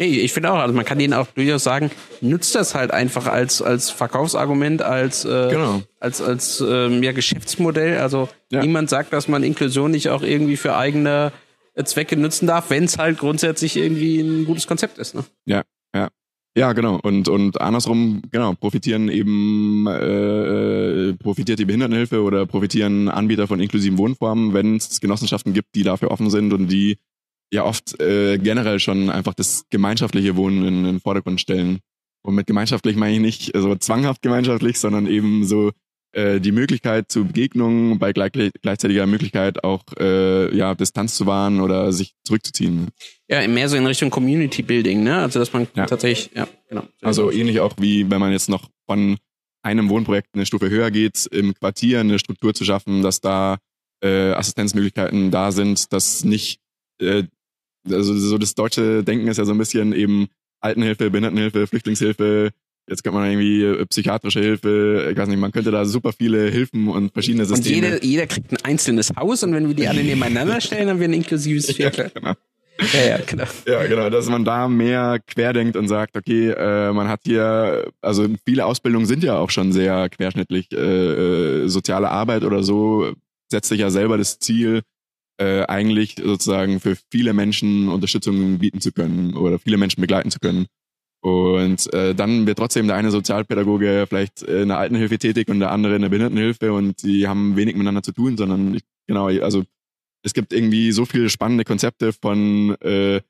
Nee, ich finde auch, also man kann denen auch durchaus sagen, nutzt das halt einfach als als Verkaufsargument, als äh, genau. als als ähm, ja Geschäftsmodell. Also ja. niemand sagt, dass man Inklusion nicht auch irgendwie für eigene äh, Zwecke nutzen darf, wenn es halt grundsätzlich irgendwie ein gutes Konzept ist. Ne? Ja, ja. Ja, genau. Und, und andersrum, genau, profitieren eben, äh, profitiert die Behindertenhilfe oder profitieren Anbieter von inklusiven Wohnformen, wenn es Genossenschaften gibt, die dafür offen sind und die ja oft äh, generell schon einfach das gemeinschaftliche Wohnen in, in den Vordergrund stellen. Und mit gemeinschaftlich meine ich nicht so zwanghaft gemeinschaftlich, sondern eben so äh, die Möglichkeit zu Begegnungen bei gleich, gleichzeitiger Möglichkeit auch äh, ja Distanz zu wahren oder sich zurückzuziehen. Ja, mehr so in Richtung Community Building, ne? Also dass man ja. tatsächlich, ja, genau. Also ähnlich auch wie wenn man jetzt noch von einem Wohnprojekt eine Stufe höher geht, im Quartier eine Struktur zu schaffen, dass da äh, Assistenzmöglichkeiten da sind, dass nicht äh, also so das deutsche Denken ist ja so ein bisschen eben Altenhilfe, Behindertenhilfe, Flüchtlingshilfe, jetzt könnte man irgendwie äh, psychiatrische Hilfe, ich weiß nicht, man könnte da super viele Hilfen und verschiedene Systeme. Und jeder, jeder kriegt ein einzelnes Haus und wenn wir die alle nebeneinander [LAUGHS] stellen, haben wir ein inklusives Viertel. Ja, genau. Ja, ja, genau. Ja, genau, dass man da mehr querdenkt und sagt, okay, äh, man hat hier, also viele Ausbildungen sind ja auch schon sehr querschnittlich. Äh, äh, soziale Arbeit oder so setzt sich ja selber das Ziel, äh, eigentlich sozusagen für viele Menschen Unterstützung bieten zu können oder viele Menschen begleiten zu können. Und äh, dann wird trotzdem der eine Sozialpädagoge vielleicht in der Altenhilfe tätig und der andere in der Behindertenhilfe und die haben wenig miteinander zu tun, sondern ich, genau, also es gibt irgendwie so viele spannende Konzepte von äh,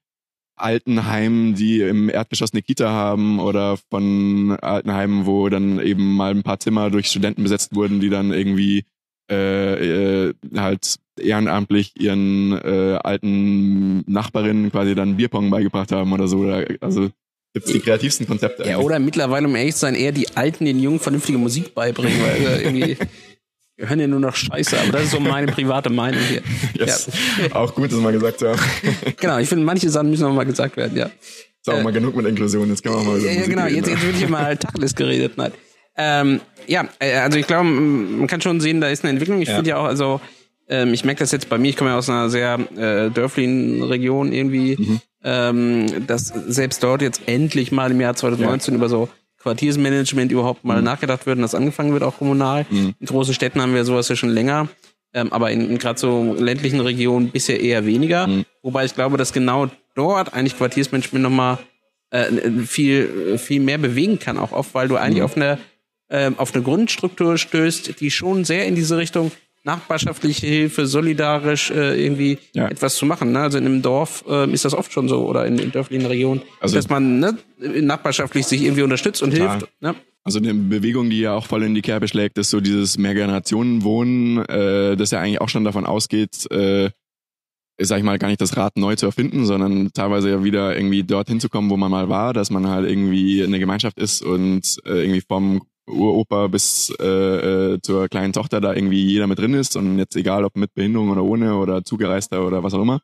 Altenheimen, die im Erdgeschoss eine Kita haben oder von Altenheimen, wo dann eben mal ein paar Zimmer durch Studenten besetzt wurden, die dann irgendwie äh, äh, halt ehrenamtlich ihren äh, alten Nachbarinnen quasi dann Bierpong beigebracht haben oder so. Also gibt's die kreativsten Konzepte. Ja, eigentlich. oder mittlerweile, um ehrlich zu sein, eher die Alten den Jungen vernünftige Musik beibringen, weil äh, irgendwie [LAUGHS] wir hören ja nur noch Scheiße, aber das ist so meine private Meinung hier. [LAUGHS] Yes. Ja. Auch gut, dass wir mal gesagt haben. [LAUGHS] genau, ich finde, manche Sachen müssen auch mal gesagt werden, ja. Ist auch äh, mal genug mit Inklusion, jetzt können wir auch mal Ja, ja genau, jetzt, jetzt wird hier mal Tacheles geredet. Nein. Ähm, ja, äh, also ich glaube, man kann schon sehen, da ist eine Entwicklung. Ich ja. finde ja auch, also ähm, ich merke das jetzt bei mir, ich komme ja aus einer sehr äh, dörflichen Region irgendwie, mhm. ähm, dass selbst dort jetzt endlich mal im Jahr 2019 ja. über so Quartiersmanagement überhaupt mal mhm. nachgedacht wird und das angefangen wird, auch kommunal. Mhm. In großen Städten haben wir sowas ja schon länger, ähm, aber in, in gerade so ländlichen Regionen bisher eher weniger. Mhm. Wobei ich glaube, dass genau dort eigentlich Quartiersmanagement nochmal äh, viel, viel mehr bewegen kann, auch oft, weil du eigentlich mhm. auf eine, äh, auf eine Grundstruktur stößt, die schon sehr in diese Richtung nachbarschaftliche Hilfe, solidarisch äh, irgendwie ja. etwas zu machen. Ne? Also in einem Dorf äh, ist das oft schon so oder in, in dörflichen Regionen, also, dass man ne, nachbarschaftlich sich irgendwie unterstützt und total. hilft. Ne? Also eine Bewegung, die ja auch voll in die Kerbe schlägt, ist so dieses Mehrgenerationenwohnen, äh, das ja eigentlich auch schon davon ausgeht, äh, sag ich mal, gar nicht das Rad neu zu erfinden, sondern teilweise ja wieder irgendwie dorthin zu kommen, wo man mal war, dass man halt irgendwie eine Gemeinschaft ist und äh, irgendwie vom Uropa bis äh, äh, zur kleinen Tochter da irgendwie jeder mit drin ist und jetzt egal ob mit Behinderung oder ohne oder zugereister oder was auch immer.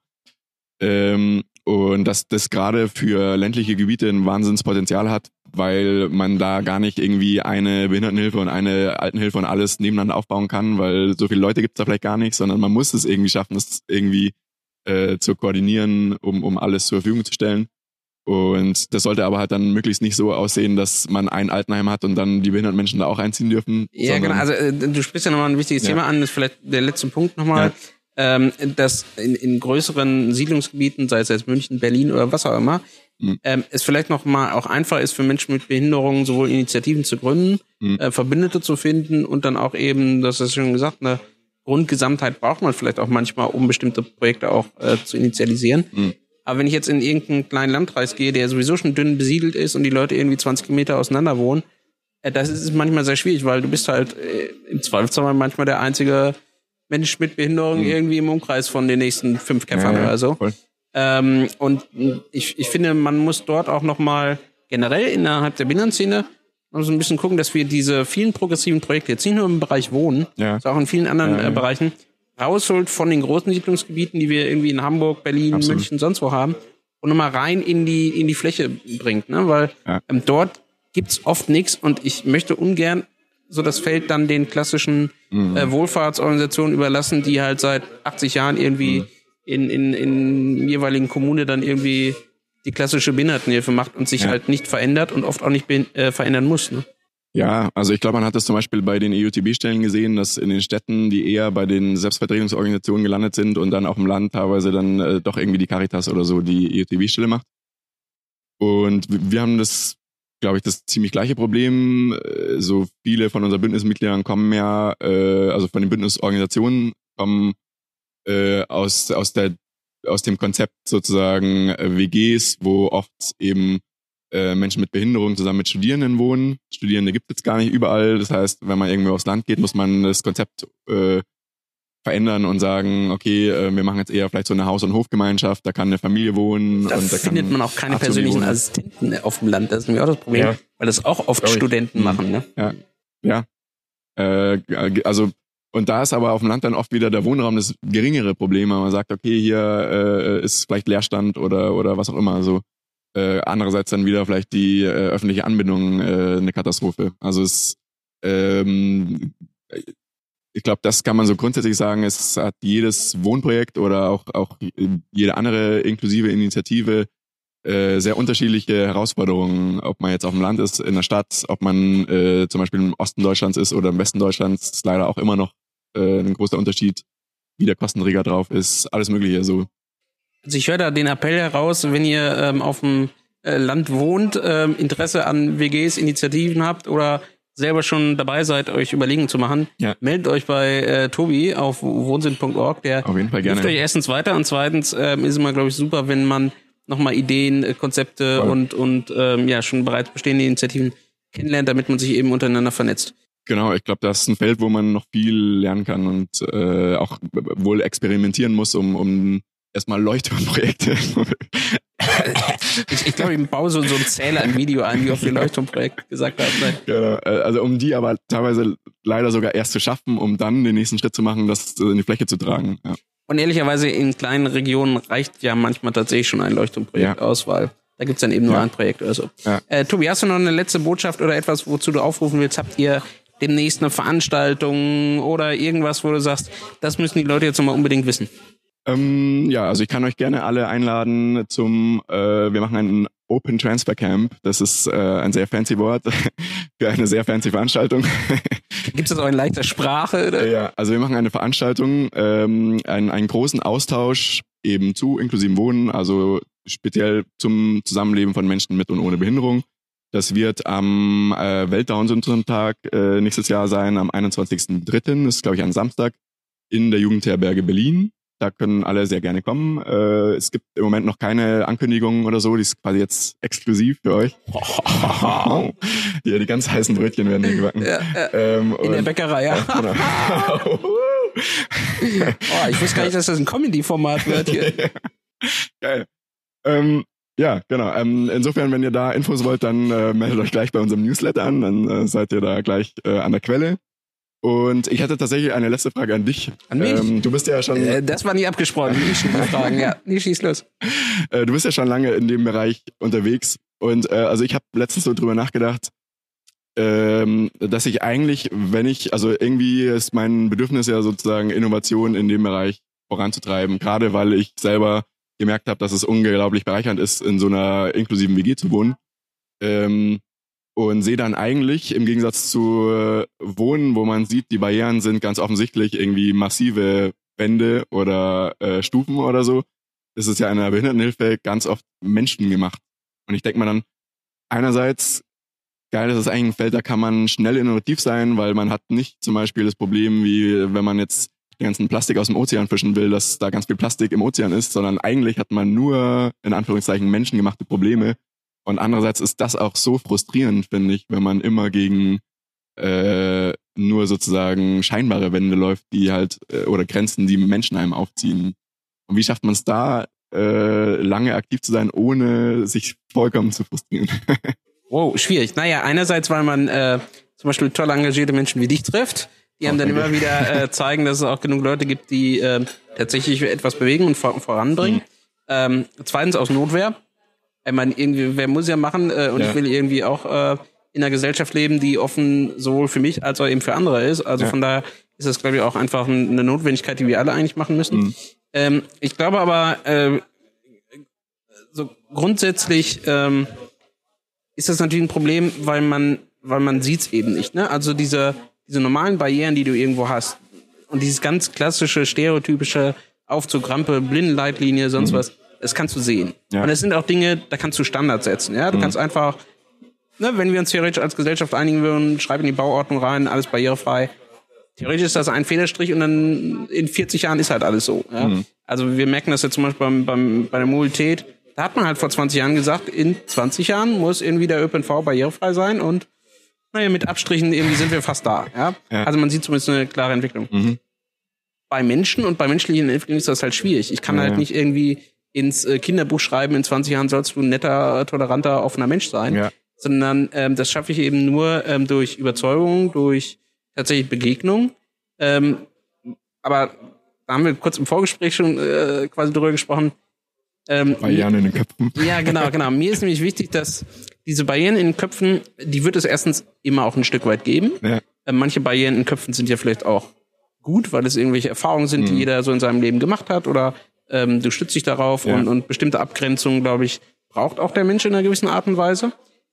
Ähm, und dass das gerade für ländliche Gebiete ein Wahnsinnspotenzial hat, weil man da gar nicht irgendwie eine Behindertenhilfe und eine Altenhilfe und alles nebeneinander aufbauen kann, weil so viele Leute gibt es da vielleicht gar nicht, sondern man muss es irgendwie schaffen, das irgendwie äh, zu koordinieren, um, um alles zur Verfügung zu stellen. Und das sollte aber halt dann möglichst nicht so aussehen, dass man ein Altenheim hat und dann die behinderten Menschen da auch einziehen dürfen. Ja, genau. Also äh, du sprichst ja nochmal ein wichtiges ja. Thema an, das ist vielleicht der letzte Punkt nochmal. Ja. Ähm, dass in, in größeren Siedlungsgebieten, sei es jetzt München, Berlin oder was auch immer, mhm. ähm, es vielleicht noch mal auch einfach ist für Menschen mit Behinderungen sowohl Initiativen zu gründen, mhm. äh, Verbündete zu finden und dann auch eben, das ist schon gesagt, eine Grundgesamtheit braucht man vielleicht auch manchmal, um bestimmte Projekte auch äh, zu initialisieren. Mhm. Aber wenn ich jetzt in irgendeinen kleinen Landkreis gehe, der sowieso schon dünn besiedelt ist und die Leute irgendwie 20 Kilometer auseinander wohnen, äh, das ist manchmal sehr schwierig, weil du bist halt äh, im Zweifelsfall manchmal der einzige Mensch mit Behinderung mhm. irgendwie im Umkreis von den nächsten fünf Kämpfern ja, ja, oder so. Ähm, und ich, ich finde, man muss dort auch nochmal generell innerhalb der Behindertenszene so ein bisschen gucken, dass wir diese vielen progressiven Projekte, jetzt nicht nur im Bereich Wohnen, ja. sondern auch in vielen anderen äh, Bereichen, rausholt von den großen Siedlungsgebieten, die wir irgendwie in Hamburg, Berlin, Absolut. München, sonst wo haben, und nochmal rein in die, in die Fläche bringt, ne? Weil ja. ähm, dort gibt's oft nichts und ich möchte ungern so das Feld dann den klassischen mhm. äh, Wohlfahrtsorganisationen überlassen, die halt seit 80 Jahren irgendwie mhm. in, in, in jeweiligen Kommune dann irgendwie die klassische Behindertenhilfe macht und sich ja. halt nicht verändert und oft auch nicht äh, verändern muss. Ne? Ja, also ich glaube, man hat das zum Beispiel bei den EUTB-Stellen gesehen, dass in den Städten, die eher bei den Selbstvertretungsorganisationen gelandet sind und dann auch im Land teilweise dann äh, doch irgendwie die Caritas oder so die EUTB-Stelle macht. Und wir haben das, glaube ich, das ziemlich gleiche Problem. Äh, so viele von unseren Bündnismitgliedern kommen ja, äh, also von den Bündnisorganisationen kommen äh, aus, aus, der, aus dem Konzept sozusagen äh, WGs, wo oft eben äh, Menschen mit Behinderung zusammen mit Studierenden wohnen. Studierende gibt es gar nicht überall. Das heißt, wenn man irgendwo aufs Land geht, muss man das Konzept äh, verändern und sagen, okay, äh, wir machen jetzt eher vielleicht so eine Haus- und Hofgemeinschaft, da kann eine Familie wohnen. Da, und da findet man auch keine persönlichen wohnen. Assistenten auf dem Land. Das ist nämlich auch das Problem, ja. weil das auch oft Studenten mhm. machen. Ne? Ja, ja. Äh, also und da ist aber auf dem Land dann oft wieder der Wohnraum das geringere Problem, weil man sagt, okay, hier äh, ist vielleicht Leerstand oder oder was auch immer. Also Äh, andererseits dann wieder vielleicht die äh, öffentliche Anbindung äh, eine Katastrophe. Also es ähm, ich glaube, das kann man so grundsätzlich sagen, es hat jedes Wohnprojekt oder auch, auch jede andere inklusive Initiative äh, sehr unterschiedliche Herausforderungen, ob man jetzt auf dem Land ist, in der Stadt, ob man äh, zum Beispiel im Osten Deutschlands ist oder im Westen Deutschlands, ist leider auch immer noch äh, ein großer Unterschied, wie der Kostenträger drauf ist, alles mögliche so. Also ich höre da den Appell heraus, wenn ihr ähm, auf dem äh, Land wohnt, ähm, Interesse an WGs, Initiativen habt oder selber schon dabei seid, euch Überlegungen zu machen, ja. meldet euch bei äh, Tobi auf wohnsinn.org. Der auf jeden Fall gerne. hilft euch erstens weiter und zweitens ähm, ist es immer, glaube ich, super, wenn man nochmal Ideen, äh, Konzepte Voll. und, und ähm, ja, schon bereits bestehende Initiativen kennenlernt, damit man sich eben untereinander vernetzt. Genau, ich glaube, das ist ein Feld, wo man noch viel lernen kann und äh, auch wohl experimentieren muss, um, um erstmal Leuchtturmprojekte. ich, ich glaube, ich baue so, so einen Zähler ein Video ein, wie auf dem Leuchtturmprojekt gesagt haben. Nein. Genau, äh, also um die aber teilweise leider sogar erst zu schaffen, um dann den nächsten Schritt zu machen, das in die Fläche zu tragen. Ja. Und ehrlicherweise in kleinen Regionen reicht ja manchmal tatsächlich schon ein Leuchtturmprojekt ja. aus, weil da gibt's dann eben nur ja. ein Projekt oder so. Ja. Äh, Tobi, hast du noch eine letzte Botschaft oder etwas, wozu du aufrufen willst? Habt ihr demnächst eine Veranstaltung oder irgendwas, wo du sagst, das müssen die Leute jetzt nochmal unbedingt wissen? Ähm, ja, also ich kann euch gerne alle einladen zum, äh, wir machen ein Open Transfer Camp. Das ist äh, ein sehr fancy Wort [LAUGHS] für eine sehr fancy Veranstaltung. [LAUGHS] Gibt es das auch in leichter Sprache? Oder? Ja, also wir machen eine Veranstaltung, ähm, einen, einen großen Austausch eben zu inklusiven Wohnen, also speziell zum Zusammenleben von Menschen mit und ohne Behinderung. Das wird am äh, Weltdown-Syndrom-Tag äh, nächstes Jahr sein, am 21.03. Das ist, glaube ich, ein Samstag in der Jugendherberge Berlin. Da können alle sehr gerne kommen. Äh, es gibt im Moment noch keine Ankündigungen oder so. Die ist quasi jetzt exklusiv für euch. [LAUGHS] ja, die ganz heißen Brötchen werden hier gebacken. Ja, ja. Ähm, In der Bäckerei, ja. ja genau. [LAUGHS] oh, ich wusste gar nicht, dass das ein Comedy-Format wird hier. [LAUGHS] Geil. Ähm, ja, genau. Ähm, insofern, wenn ihr da Infos wollt, dann äh, meldet euch gleich bei unserem Newsletter an. Dann äh, seid ihr da gleich äh, an der Quelle. Und ich hatte tatsächlich eine letzte Frage an dich. An mich? Ähm, du bist ja schon. Äh, das war nie abgesprochen. Ich Fragen, ja. Nie schieß los. [LAUGHS] Äh, du bist ja schon lange in dem Bereich unterwegs. Und äh, also ich habe letztens so drüber nachgedacht, ähm, dass ich eigentlich, wenn ich, also irgendwie ist mein Bedürfnis ja sozusagen Innovation in dem Bereich voranzutreiben, gerade weil ich selber gemerkt habe, dass es unglaublich bereichernd ist, in so einer inklusiven WG zu wohnen. Ähm, und sehe dann eigentlich im Gegensatz zu äh, Wohnen, wo man sieht, die Barrieren sind ganz offensichtlich irgendwie massive Wände oder äh, Stufen oder so, ist es ja in der Behindertenhilfe ganz oft menschengemacht. Und ich denke mir dann, einerseits, geil, das ist eigentlich ein Feld, da kann man schnell innovativ sein, weil man hat nicht zum Beispiel das Problem, wie wenn man jetzt den ganzen Plastik aus dem Ozean fischen will, dass da ganz viel Plastik im Ozean ist, sondern eigentlich hat man nur, in Anführungszeichen, menschengemachte Probleme, und andererseits ist das auch so frustrierend, finde ich, wenn man immer gegen äh, nur sozusagen scheinbare Wände läuft, die halt, äh, oder Grenzen, die Menschen einem aufziehen. Und wie schafft man es da, äh, lange aktiv zu sein, ohne sich vollkommen zu frustrieren? [LAUGHS] wow, schwierig. Naja, einerseits, weil man äh, zum Beispiel toll engagierte Menschen wie dich trifft, die einem dann immer wieder äh, [LAUGHS] zeigen, dass es auch genug Leute gibt, die äh, tatsächlich etwas bewegen und vor voranbringen. Mhm. Ähm, zweitens aus Notwehr. Ich meine, irgendwie, wer muss ja machen äh, und ja. ich will irgendwie auch äh, in einer Gesellschaft leben, die offen sowohl für mich als auch eben für andere ist. Also ja. von daher ist das, glaube ich, auch einfach eine Notwendigkeit, die wir alle eigentlich machen müssen. Mhm. Ähm, ich glaube aber, äh, so grundsätzlich ähm, ist das natürlich ein Problem, weil man, weil man sieht's eben nicht. Ne? Also diese, diese normalen Barrieren, die du irgendwo hast und dieses ganz klassische, stereotypische Aufzug, Rampe, Blindenleitlinie, sonst mhm. was, das kannst du sehen. Ja. Und es sind auch Dinge, da kannst du Standards setzen. Ja, du mhm. kannst einfach, ne, wenn wir uns theoretisch als Gesellschaft einigen würden, schreib in die Bauordnung rein, alles barrierefrei. Theoretisch ist das ein Federstrich und dann in 40 Jahren ist halt alles so. Ja? Mhm. Also wir merken das jetzt zum Beispiel beim, beim, bei der Mobilität. Da hat man halt vor 20 Jahren gesagt, in 20 Jahren muss irgendwie der ÖPNV barrierefrei sein und naja, mit Abstrichen irgendwie sind wir fast da. Ja? ja. Also man sieht zumindest eine klare Entwicklung. Mhm. Bei Menschen und bei menschlichen Entwicklungen ist das halt schwierig. Ich kann ja, halt nicht irgendwie ins äh, Kinderbuch schreiben, in 20 Jahren sollst du ein netter, toleranter, offener Mensch sein. Ja. Sondern ähm, das schaffe ich eben nur ähm, durch Überzeugung, durch tatsächlich Begegnung. Ähm, aber da haben wir kurz im Vorgespräch schon äh, quasi drüber gesprochen. Ähm, Barrieren in den Köpfen. [LAUGHS] Ja, genau, genau. Mir ist nämlich wichtig, dass diese Barrieren in den Köpfen, die wird es erstens immer auch ein Stück weit geben. Ja. Äh, manche Barrieren in den Köpfen sind ja vielleicht auch gut, weil es irgendwelche Erfahrungen sind, mhm. die jeder so in seinem Leben gemacht hat oder ähm, du stützt dich darauf ja. und, und bestimmte Abgrenzungen, glaube ich, braucht auch der Mensch in einer gewissen Art und Weise.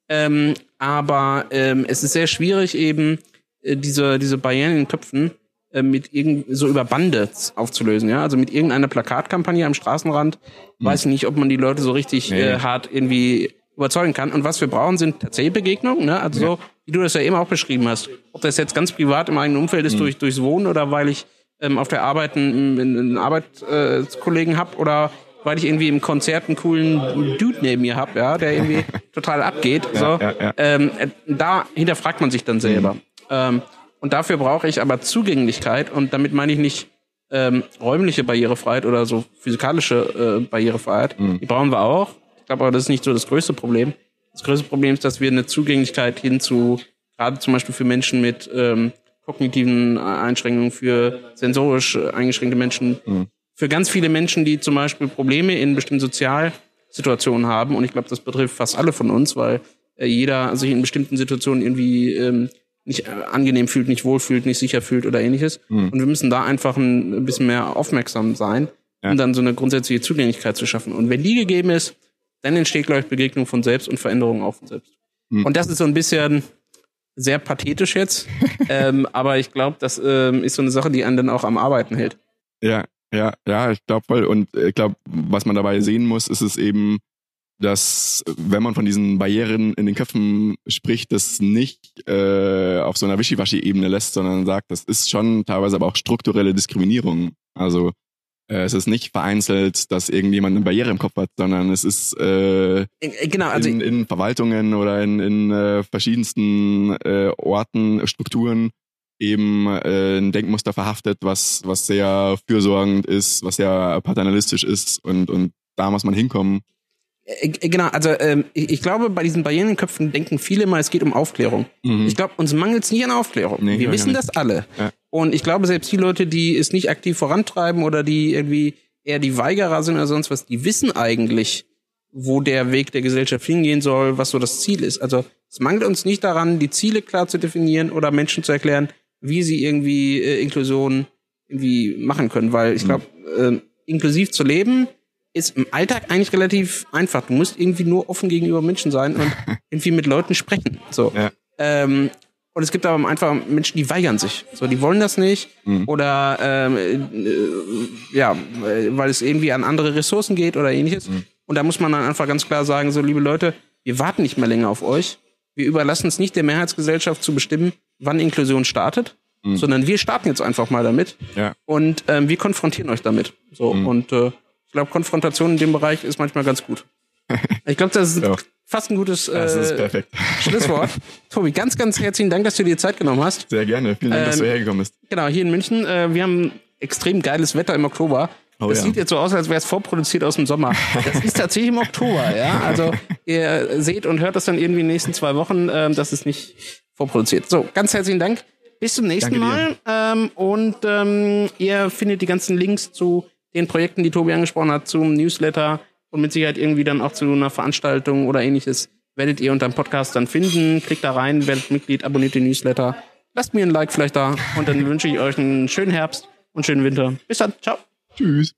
Ähm, aber ähm, es ist sehr schwierig eben äh, diese diese Barrieren in den Köpfen äh, mit irgend so über Bande aufzulösen, ja, also mit irgendeiner Plakatkampagne am Straßenrand, mhm. weiß ich nicht, ob man die Leute so richtig nee. äh, hart irgendwie überzeugen kann. Und was wir brauchen, sind tatsächliche Begegnungen, ne? Also ja. so, wie du das ja eben auch beschrieben hast. Ob das jetzt ganz privat im eigenen Umfeld ist, mhm. durch durchs Wohnen oder weil ich ähm, auf der Arbeit einen, einen Arbeitskollegen äh, hab oder weil ich irgendwie im Konzert einen coolen Dude neben mir hab, ja, der irgendwie [LAUGHS] total abgeht. So. Ja, ja, ähm, äh, da hinterfragt man sich dann selber. Mhm. Ähm, und dafür brauche ich aber Zugänglichkeit und damit meine ich nicht ähm, räumliche Barrierefreiheit oder so physikalische äh, Barrierefreiheit. Mhm. Die brauchen wir auch. Ich glaube aber, das ist nicht so das größte Problem. Das größte Problem ist, dass wir eine Zugänglichkeit hin zu, gerade zum Beispiel für Menschen mit ähm, kognitiven Einschränkungen, für sensorisch eingeschränkte Menschen, mhm. für ganz viele Menschen, die zum Beispiel Probleme in bestimmten Sozialsituationen haben. Und ich glaube, das betrifft fast alle von uns, weil äh, jeder sich in bestimmten Situationen irgendwie ähm, nicht äh, angenehm fühlt, nicht wohlfühlt, nicht sicher fühlt oder ähnliches. Mhm. Und wir müssen da einfach ein bisschen mehr aufmerksam sein, ja. um dann so eine grundsätzliche Zugänglichkeit zu schaffen. Und wenn die gegeben ist, dann entsteht, glaube ich, Begegnung von selbst und Veränderung auch von selbst. Mhm. Und das ist so ein bisschen sehr pathetisch jetzt, [LAUGHS] ähm, aber ich glaube, das ähm, ist so eine Sache, die einen dann auch am Arbeiten hält. Ja, ja, ja, ich glaube voll. Und ich glaube, was man dabei sehen muss, ist es eben, dass wenn man von diesen Barrieren in den Köpfen spricht, das nicht äh, auf so einer Wischiwaschi-Ebene lässt, sondern sagt, das ist schon teilweise aber auch strukturelle Diskriminierung. Also es ist nicht vereinzelt, dass irgendjemand eine Barriere im Kopf hat, sondern es ist äh, genau, also in, in Verwaltungen oder in, in äh, verschiedensten äh, Orten, Strukturen eben äh, ein Denkmuster verhaftet, was was sehr fürsorgend ist, was sehr paternalistisch ist und und da muss man hinkommen äh, äh, genau, also ähm, ich, glaube, bei diesen Barrierenköpfen denken viele mal, es geht um Aufklärung. Mhm. Ich glaube, uns mangelt es nicht an Aufklärung. Nee, Wir wissen das alle. Ja. Und ich glaube, selbst die Leute, die es nicht aktiv vorantreiben oder die irgendwie eher die Weigerer sind oder sonst was, die wissen eigentlich, wo der Weg der Gesellschaft hingehen soll, was so das Ziel ist. Also es mangelt uns nicht daran, die Ziele klar zu definieren oder Menschen zu erklären, wie sie irgendwie äh, Inklusion irgendwie machen können. Weil ich glaube, mhm. äh, inklusiv zu leben ist im Alltag eigentlich relativ einfach. Du musst irgendwie nur offen gegenüber Menschen sein und [LAUGHS] irgendwie mit Leuten sprechen. So. Ja. Ähm, und es gibt aber einfach Menschen, die weigern sich. So, die wollen das nicht. Mhm. Oder ähm, äh, ja, weil es irgendwie an andere Ressourcen geht oder ähnliches. Mhm. Und da muss man dann einfach ganz klar sagen: so, liebe Leute, wir warten nicht mehr länger auf euch. Wir überlassen es nicht der Mehrheitsgesellschaft zu bestimmen, wann Inklusion startet, mhm. sondern wir starten jetzt einfach mal damit. Ja. Und ähm, wir konfrontieren euch damit. So, mhm. und äh, ich glaube, Konfrontation in dem Bereich ist manchmal ganz gut. [LAUGHS] Ich glaube, das ist ja. Fast ein gutes äh, das ist perfekt. [LAUGHS] Schlusswort. Tobi, ganz, ganz herzlichen Dank, dass du dir Zeit genommen hast. Sehr gerne. Vielen Dank, ähm, dass du ähm, hergekommen bist. Genau, hier in München. Äh, wir haben extrem geiles Wetter im Oktober. Oh, das ja. sieht jetzt so aus, als wäre es vorproduziert aus dem Sommer. Das ist tatsächlich im Oktober, ja. Also ihr seht und hört das dann irgendwie in den nächsten zwei Wochen. Ähm, das ist nicht vorproduziert. So, ganz herzlichen Dank. Bis zum nächsten Mal. Ähm, und ähm, ihr findet die ganzen Links zu den Projekten, die Tobi angesprochen hat, zum Newsletter und mit Sicherheit irgendwie dann auch zu einer Veranstaltung oder ähnliches, werdet ihr unter dem Podcast dann finden. Klickt da rein, werdet Mitglied, abonniert den Newsletter. Lasst mir ein Like vielleicht da und dann wünsche ich euch einen schönen Herbst und schönen Winter. Bis dann. Ciao. Tschüss.